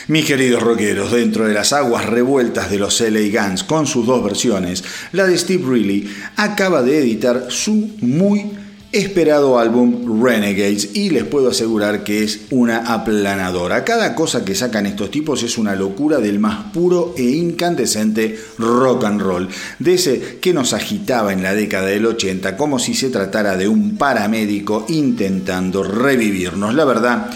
Mis queridos rockeros, dentro de las aguas revueltas de los LA Guns con sus dos versiones, la de Steve Reilly acaba de editar su muy esperado álbum Renegades y les puedo asegurar que es una aplanadora. Cada cosa que sacan estos tipos es una locura del más puro e incandescente rock and roll, de ese que nos agitaba en la década del 80 como si se tratara de un paramédico intentando revivirnos. La verdad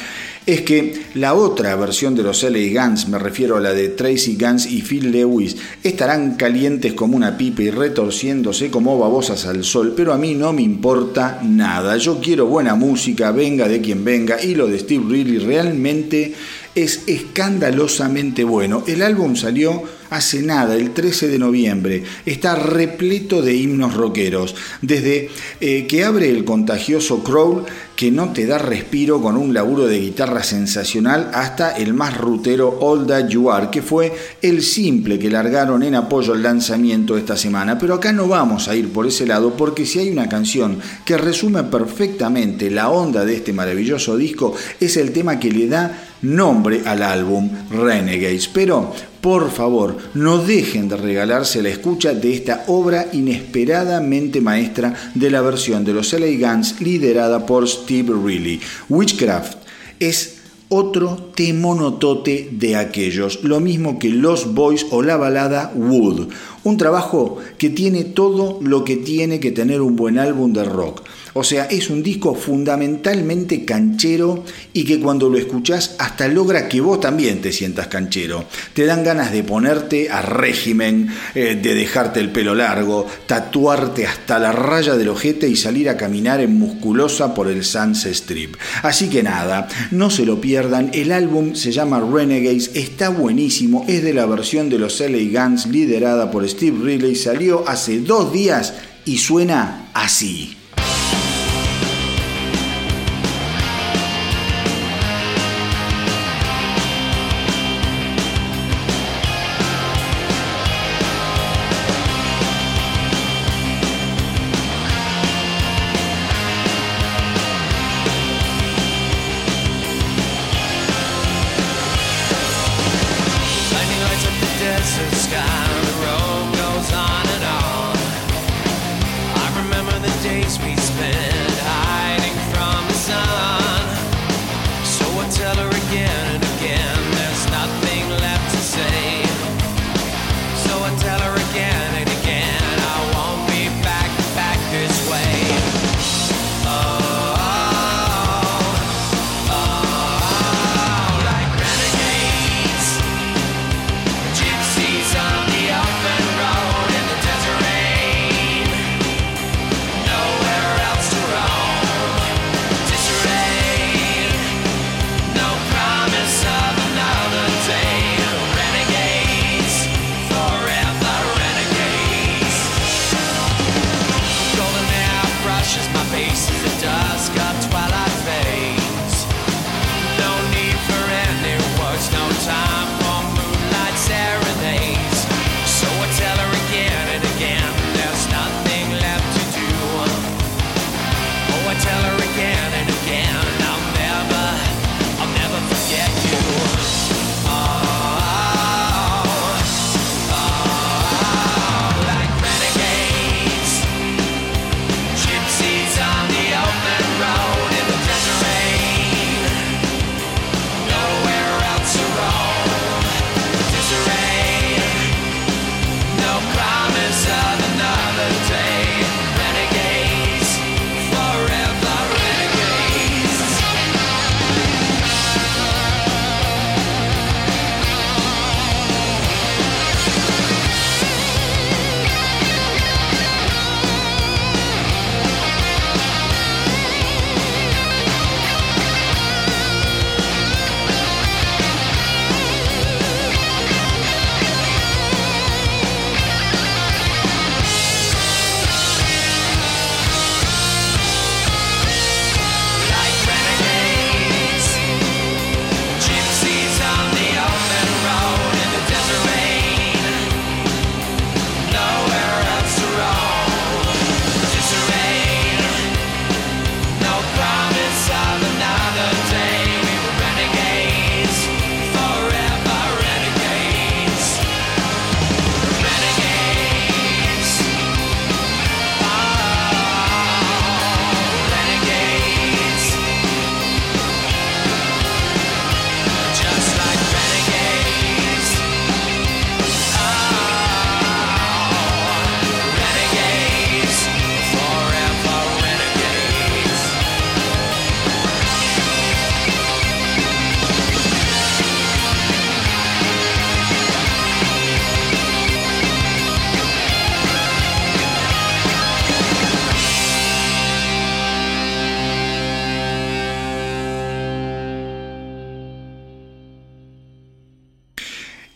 es que la otra versión de los LA Guns, me refiero a la de Tracy Guns y Phil Lewis, estarán calientes como una pipa y retorciéndose como babosas al sol, pero a mí no me importa nada. Yo quiero buena música, venga de quien venga, y lo de Steve Reilly realmente es escandalosamente bueno. El álbum salió hace nada, el 13 de noviembre. Está repleto de himnos rockeros. Desde eh, que abre el contagioso Crawl, que no te da respiro con un laburo de guitarra sensacional, hasta el más rutero All That You Are, que fue el simple que largaron en apoyo al lanzamiento esta semana. Pero acá no vamos a ir por ese lado, porque si hay una canción que resume perfectamente la onda de este maravilloso disco, es el tema que le da nombre al álbum Renegades. Pero, por favor, no dejen de regalarse la escucha de esta obra inesperadamente maestra de la versión de los LA Guns liderada por Steve Reilly. Witchcraft es otro temonotote de aquellos, lo mismo que Los Boys o la balada Wood. Un trabajo que tiene todo lo que tiene que tener un buen álbum de rock o sea, es un disco fundamentalmente canchero y que cuando lo escuchás hasta logra que vos también te sientas canchero. Te dan ganas de ponerte a régimen, eh, de dejarte el pelo largo, tatuarte hasta la raya del ojete y salir a caminar en musculosa por el Sunset Strip. Así que nada, no se lo pierdan. El álbum se llama Renegades, está buenísimo, es de la versión de los LA Guns liderada por Steve Riley, salió hace dos días y suena así.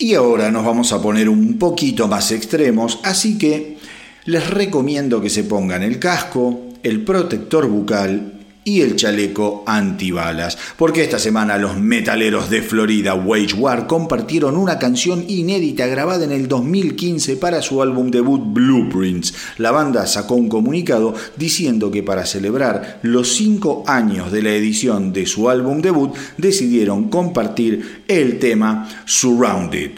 Y ahora nos vamos a poner un poquito más extremos, así que les recomiendo que se pongan el casco, el protector bucal y el chaleco antibalas, porque esta semana los metaleros de Florida Wage War compartieron una canción inédita grabada en el 2015 para su álbum debut Blueprints. La banda sacó un comunicado diciendo que para celebrar los cinco años de la edición de su álbum debut decidieron compartir el tema Surrounded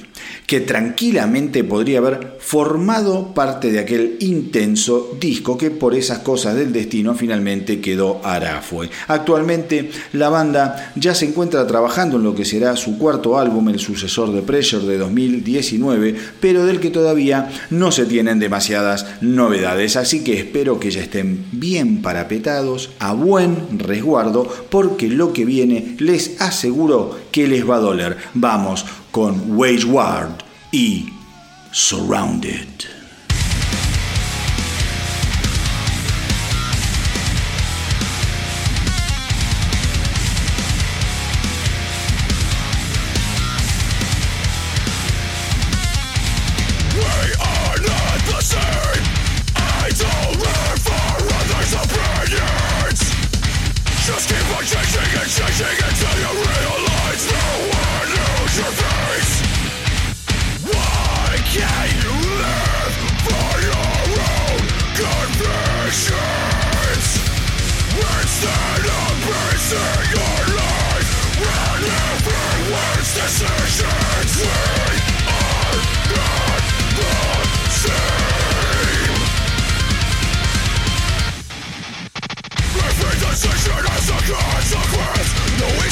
que tranquilamente podría haber formado parte de aquel intenso disco que por esas cosas del destino finalmente quedó Arafue. Actualmente la banda ya se encuentra trabajando en lo que será su cuarto álbum, el sucesor de Pressure de 2019, pero del que todavía no se tienen demasiadas novedades, así que espero que ya estén bien parapetados, a buen resguardo, porque lo que viene les aseguro que les va a doler. Vamos con Wage Ward y Surrounded.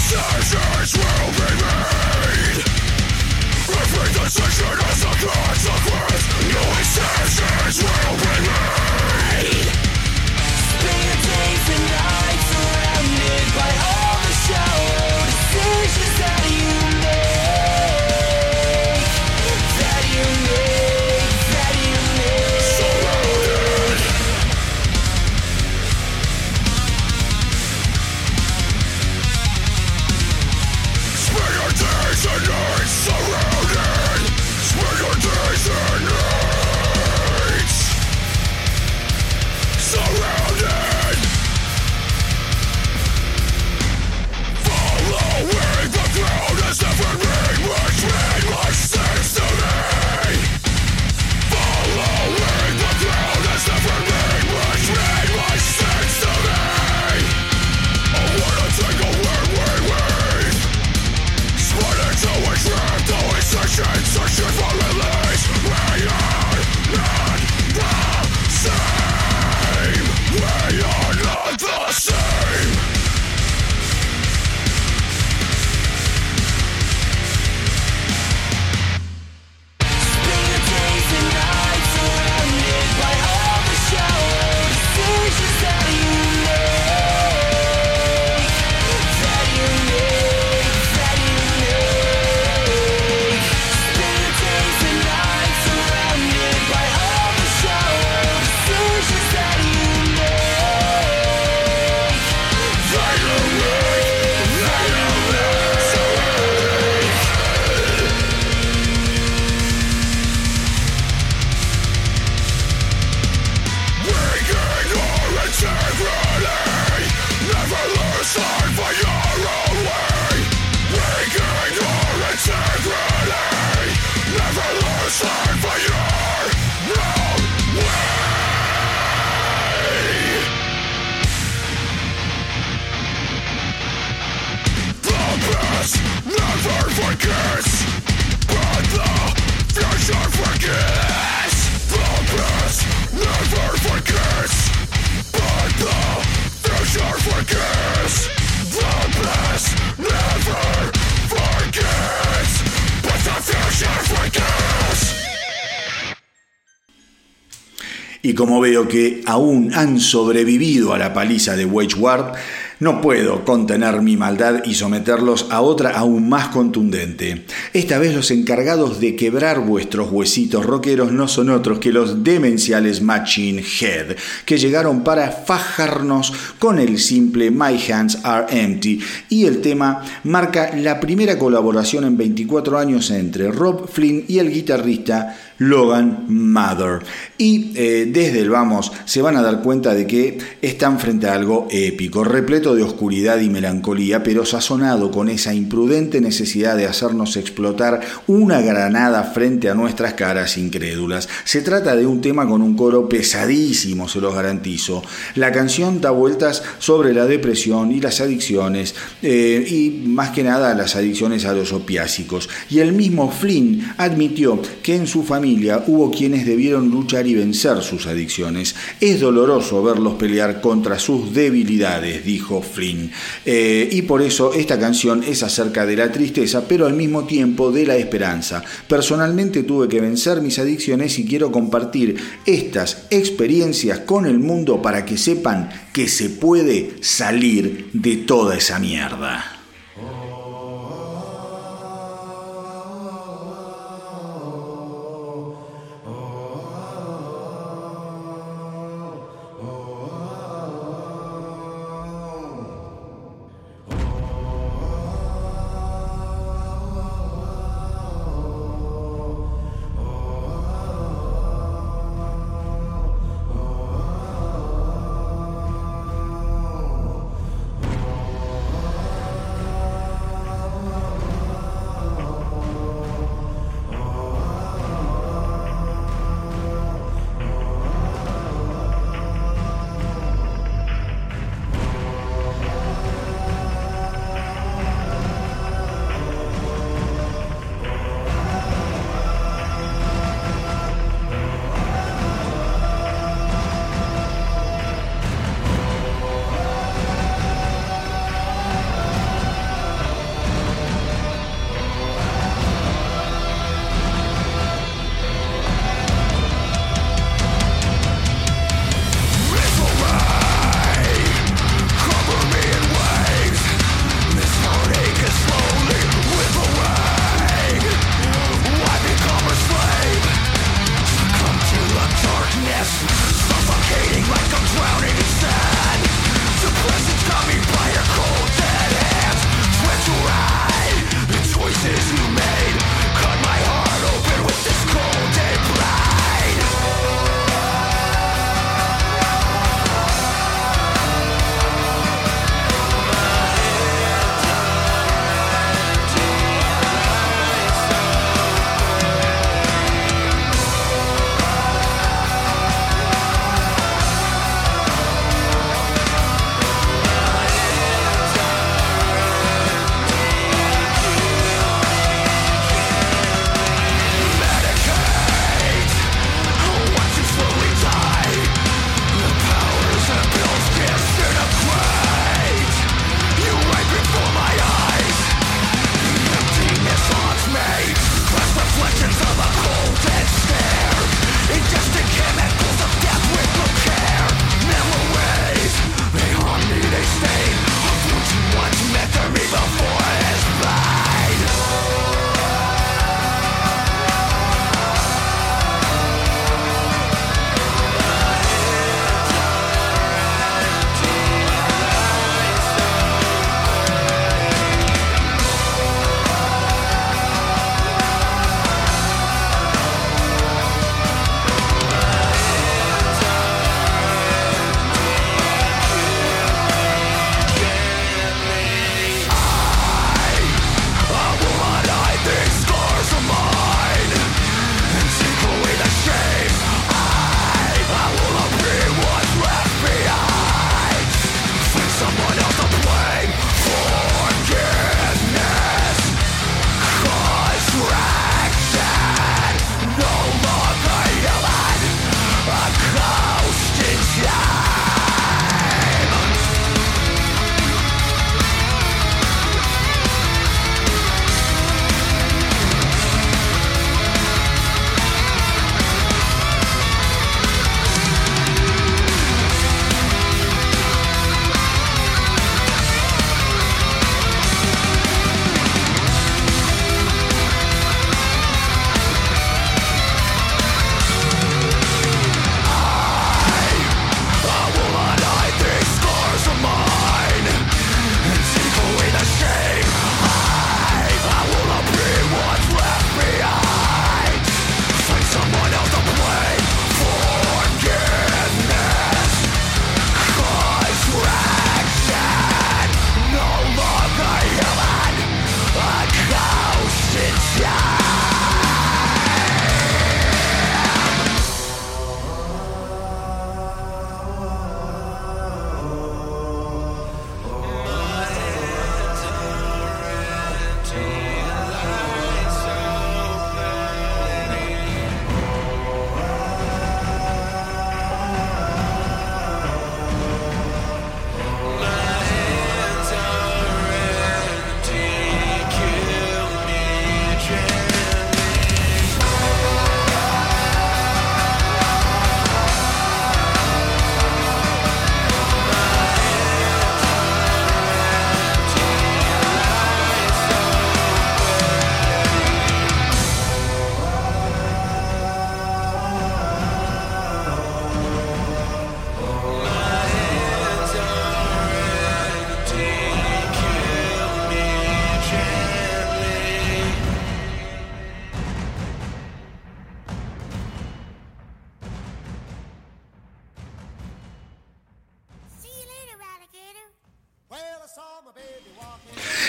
No exceptions will be made Every decision a consequence No will be made Spend days and nights surrounded by como veo que aún han sobrevivido a la paliza de Ward, No puedo contener mi maldad y someterlos a otra aún más contundente. Esta vez los encargados de quebrar vuestros huesitos rockeros no son otros que los demenciales Machine Head, que llegaron para fajarnos con el simple My Hands Are Empty y el tema marca la primera colaboración en 24 años entre Rob Flynn y el guitarrista Logan Mother. Y eh, desde el vamos se van a dar cuenta de que están frente a algo épico, repleto de oscuridad y melancolía, pero sazonado con esa imprudente necesidad de hacernos explotar una granada frente a nuestras caras incrédulas. Se trata de un tema con un coro pesadísimo, se los garantizo. La canción da vueltas sobre la depresión y las adicciones, eh, y más que nada las adicciones a los opiácicos. Y el mismo Flynn admitió que en su familia hubo quienes debieron luchar y vencer sus adicciones. Es doloroso verlos pelear contra sus debilidades, dijo Flynn. Eh, y por eso esta canción es acerca de la tristeza, pero al mismo tiempo de la esperanza. Personalmente tuve que vencer mis adicciones y quiero compartir estas experiencias con el mundo para que sepan que se puede salir de toda esa mierda.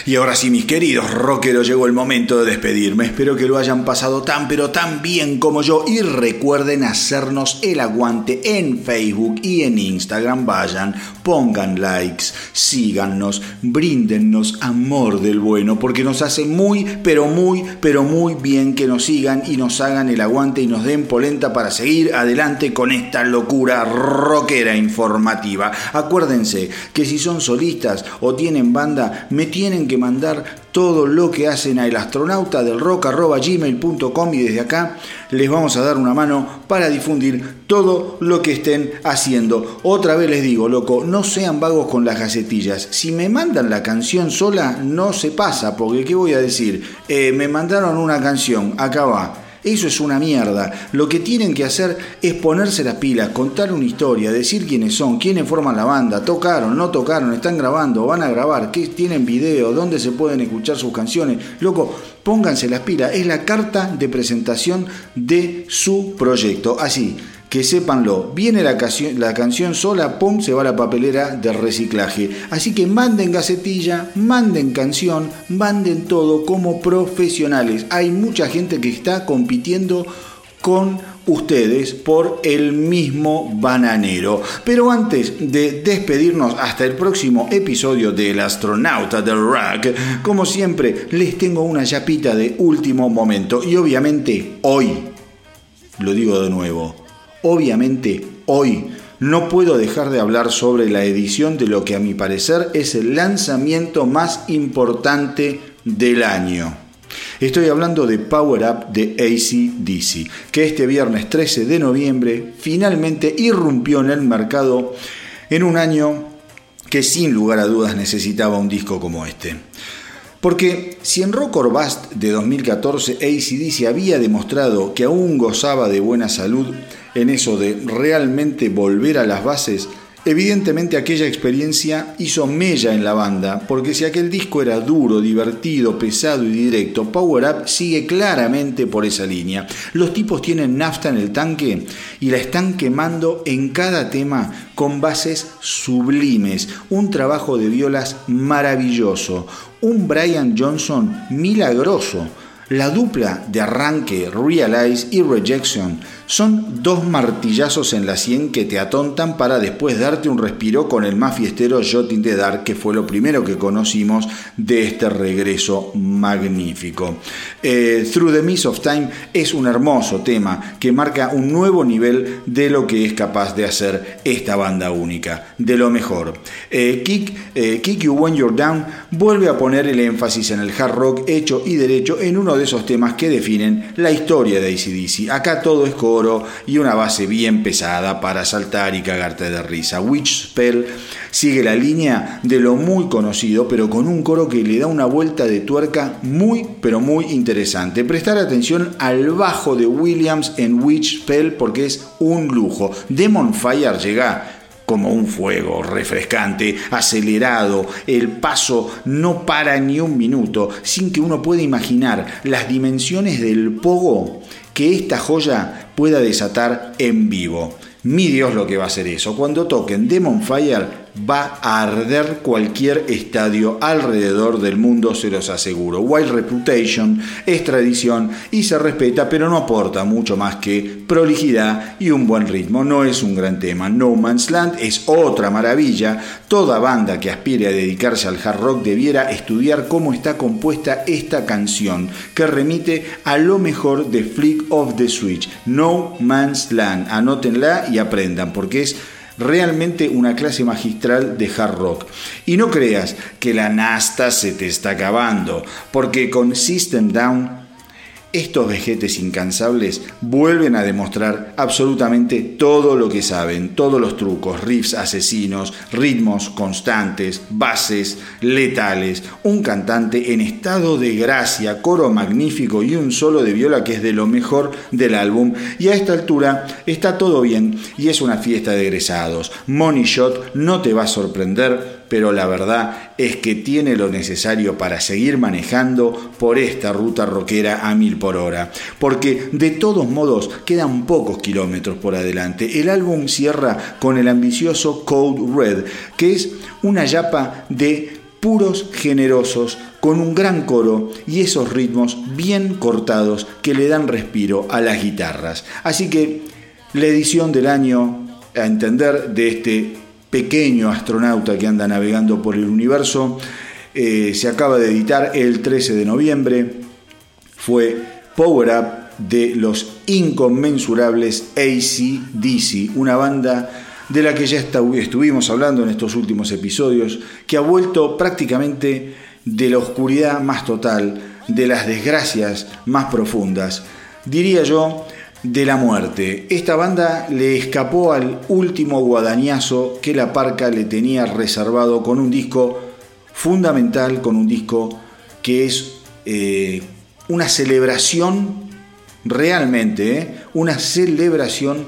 Y ahora sí, mis queridos rockeros, llegó el momento de despedirme. Espero que lo hayan pasado tan pero tan bien como yo. Y recuerden hacernos el aguante en Facebook y en Instagram. Vayan, pongan likes, síganos, bríndennos amor del bueno, porque nos hace muy, pero muy, pero muy bien que nos sigan y nos hagan el aguante y nos den polenta para seguir adelante con esta locura rockera informativa. Acuérdense que si son solistas o tienen banda, me tienen que mandar todo lo que hacen a astronauta del rock gmail.com y desde acá les vamos a dar una mano para difundir todo lo que estén haciendo. Otra vez les digo, loco, no sean vagos con las gacetillas. Si me mandan la canción sola, no se pasa, porque ¿qué voy a decir? Eh, me mandaron una canción, acá va eso es una mierda. Lo que tienen que hacer es ponerse las pilas, contar una historia, decir quiénes son, quiénes forman la banda, tocaron, no tocaron, están grabando, van a grabar, qué tienen video, dónde se pueden escuchar sus canciones. Loco, pónganse las pilas. Es la carta de presentación de su proyecto. Así que sépanlo, viene la canción, la canción sola, pum, se va a la papelera de reciclaje. Así que manden gacetilla, manden canción, manden todo como profesionales. Hay mucha gente que está compitiendo con ustedes por el mismo bananero. Pero antes de despedirnos hasta el próximo episodio del astronauta del rock, como siempre, les tengo una chapita de último momento y obviamente hoy, lo digo de nuevo, Obviamente, hoy no puedo dejar de hablar sobre la edición de lo que a mi parecer es el lanzamiento más importante del año. Estoy hablando de Power Up de ACDC, que este viernes 13 de noviembre finalmente irrumpió en el mercado en un año que sin lugar a dudas necesitaba un disco como este. Porque si en Rock or Bust de 2014 ACDC había demostrado que aún gozaba de buena salud, en eso de realmente volver a las bases, evidentemente aquella experiencia hizo mella en la banda, porque si aquel disco era duro, divertido, pesado y directo, Power Up sigue claramente por esa línea. Los tipos tienen nafta en el tanque y la están quemando en cada tema con bases sublimes, un trabajo de violas maravilloso, un Brian Johnson milagroso, la dupla de arranque Realize y Rejection son dos martillazos en la sien que te atontan para después darte un respiro con el más fiestero the Dark, que fue lo primero que conocimos de este regreso magnífico. Eh, Through the Mist of Time es un hermoso tema que marca un nuevo nivel de lo que es capaz de hacer esta banda única, de lo mejor. Eh, Kick, eh, Kick You When You're Down vuelve a poner el énfasis en el hard rock hecho y derecho en uno de esos temas que definen la historia de ACDC. Acá todo es y una base bien pesada para saltar y cagarte de risa. Witch Spell sigue la línea de lo muy conocido, pero con un coro que le da una vuelta de tuerca muy, pero muy interesante. Prestar atención al bajo de Williams en Witch Spell porque es un lujo. Demon Fire llega como un fuego refrescante, acelerado, el paso no para ni un minuto, sin que uno pueda imaginar las dimensiones del pogo que esta joya pueda desatar en vivo. Mi Dios lo que va a hacer eso. Cuando toquen Demon Fire va a arder cualquier estadio alrededor del mundo, se los aseguro. Wild Reputation es tradición y se respeta, pero no aporta mucho más que prolijidad y un buen ritmo. No es un gran tema. No Man's Land es otra maravilla. Toda banda que aspire a dedicarse al hard rock debiera estudiar cómo está compuesta esta canción, que remite a lo mejor de Flick of the Switch. No Man's Land. Anótenla y aprendan, porque es realmente una clase magistral de hard rock. Y no creas que la nasta se te está acabando, porque con System Down estos vejetes incansables vuelven a demostrar absolutamente todo lo que saben, todos los trucos, riffs asesinos, ritmos constantes, bases letales, un cantante en estado de gracia, coro magnífico y un solo de viola que es de lo mejor del álbum. Y a esta altura está todo bien y es una fiesta de egresados. Money Shot no te va a sorprender pero la verdad es que tiene lo necesario para seguir manejando por esta ruta roquera a mil por hora, porque de todos modos quedan pocos kilómetros por adelante. El álbum cierra con el ambicioso Code Red, que es una yapa de puros, generosos, con un gran coro y esos ritmos bien cortados que le dan respiro a las guitarras. Así que la edición del año, a entender, de este pequeño astronauta que anda navegando por el universo, eh, se acaba de editar el 13 de noviembre. Fue Power Up de los inconmensurables ACDC, una banda de la que ya estuvimos hablando en estos últimos episodios, que ha vuelto prácticamente de la oscuridad más total, de las desgracias más profundas, diría yo, de la muerte. Esta banda le escapó al último guadañazo que la parca le tenía reservado con un disco fundamental, con un disco que es eh, una celebración realmente, eh, una celebración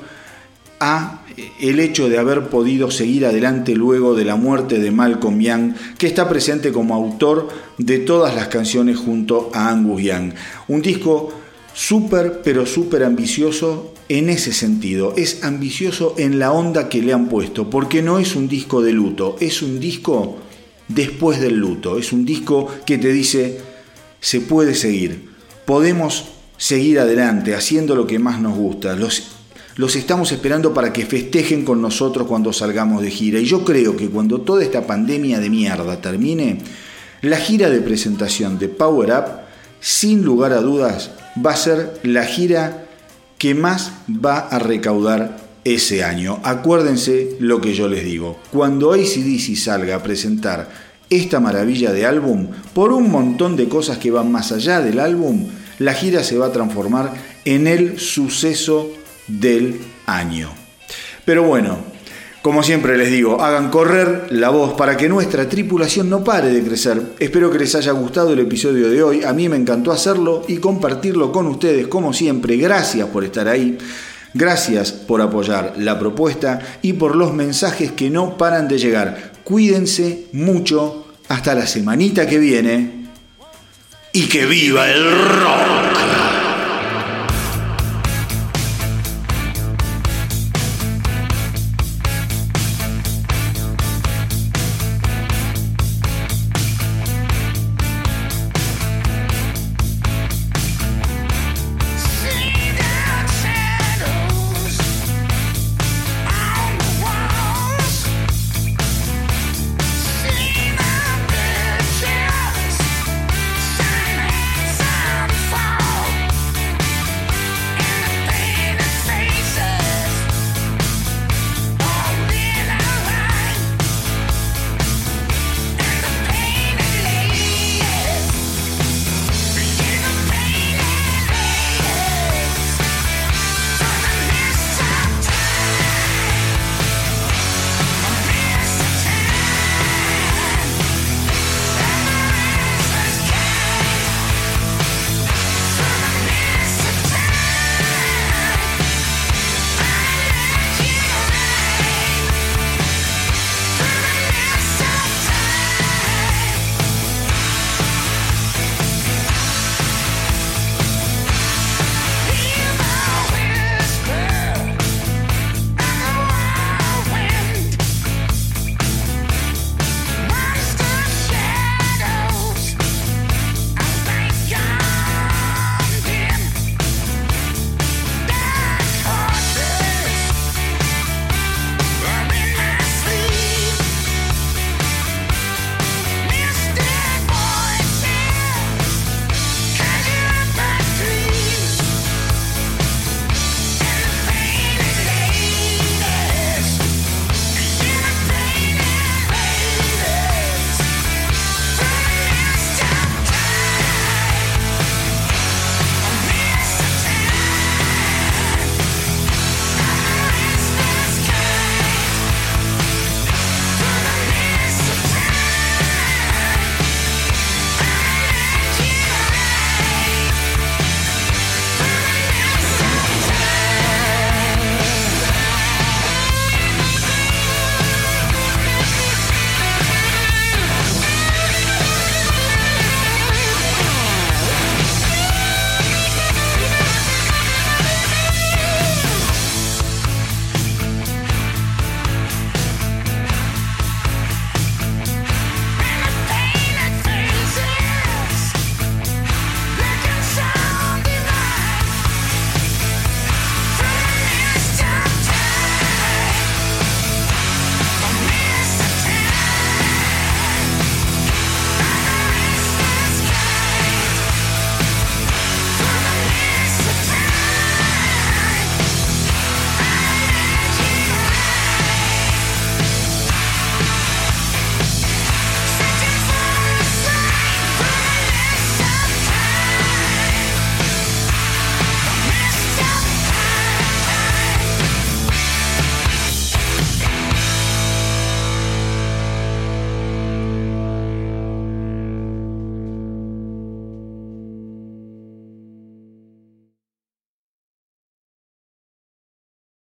a el hecho de haber podido seguir adelante luego de la muerte de Malcolm Young, que está presente como autor de todas las canciones junto a Angus Young. Un disco súper, pero súper ambicioso en ese sentido. Es ambicioso en la onda que le han puesto, porque no es un disco de luto, es un disco después del luto. Es un disco que te dice, se puede seguir, podemos seguir adelante haciendo lo que más nos gusta. Los los estamos esperando para que festejen con nosotros cuando salgamos de gira. Y yo creo que cuando toda esta pandemia de mierda termine, la gira de presentación de Power Up, sin lugar a dudas, va a ser la gira que más va a recaudar ese año. Acuérdense lo que yo les digo. Cuando ACDC salga a presentar esta maravilla de álbum, por un montón de cosas que van más allá del álbum, la gira se va a transformar en el suceso del año. Pero bueno, como siempre les digo, hagan correr la voz para que nuestra tripulación no pare de crecer. Espero que les haya gustado el episodio de hoy. A mí me encantó hacerlo y compartirlo con ustedes como siempre. Gracias por estar ahí. Gracias por apoyar la propuesta y por los mensajes que no paran de llegar. Cuídense mucho. Hasta la semanita que viene. Y que viva el rock.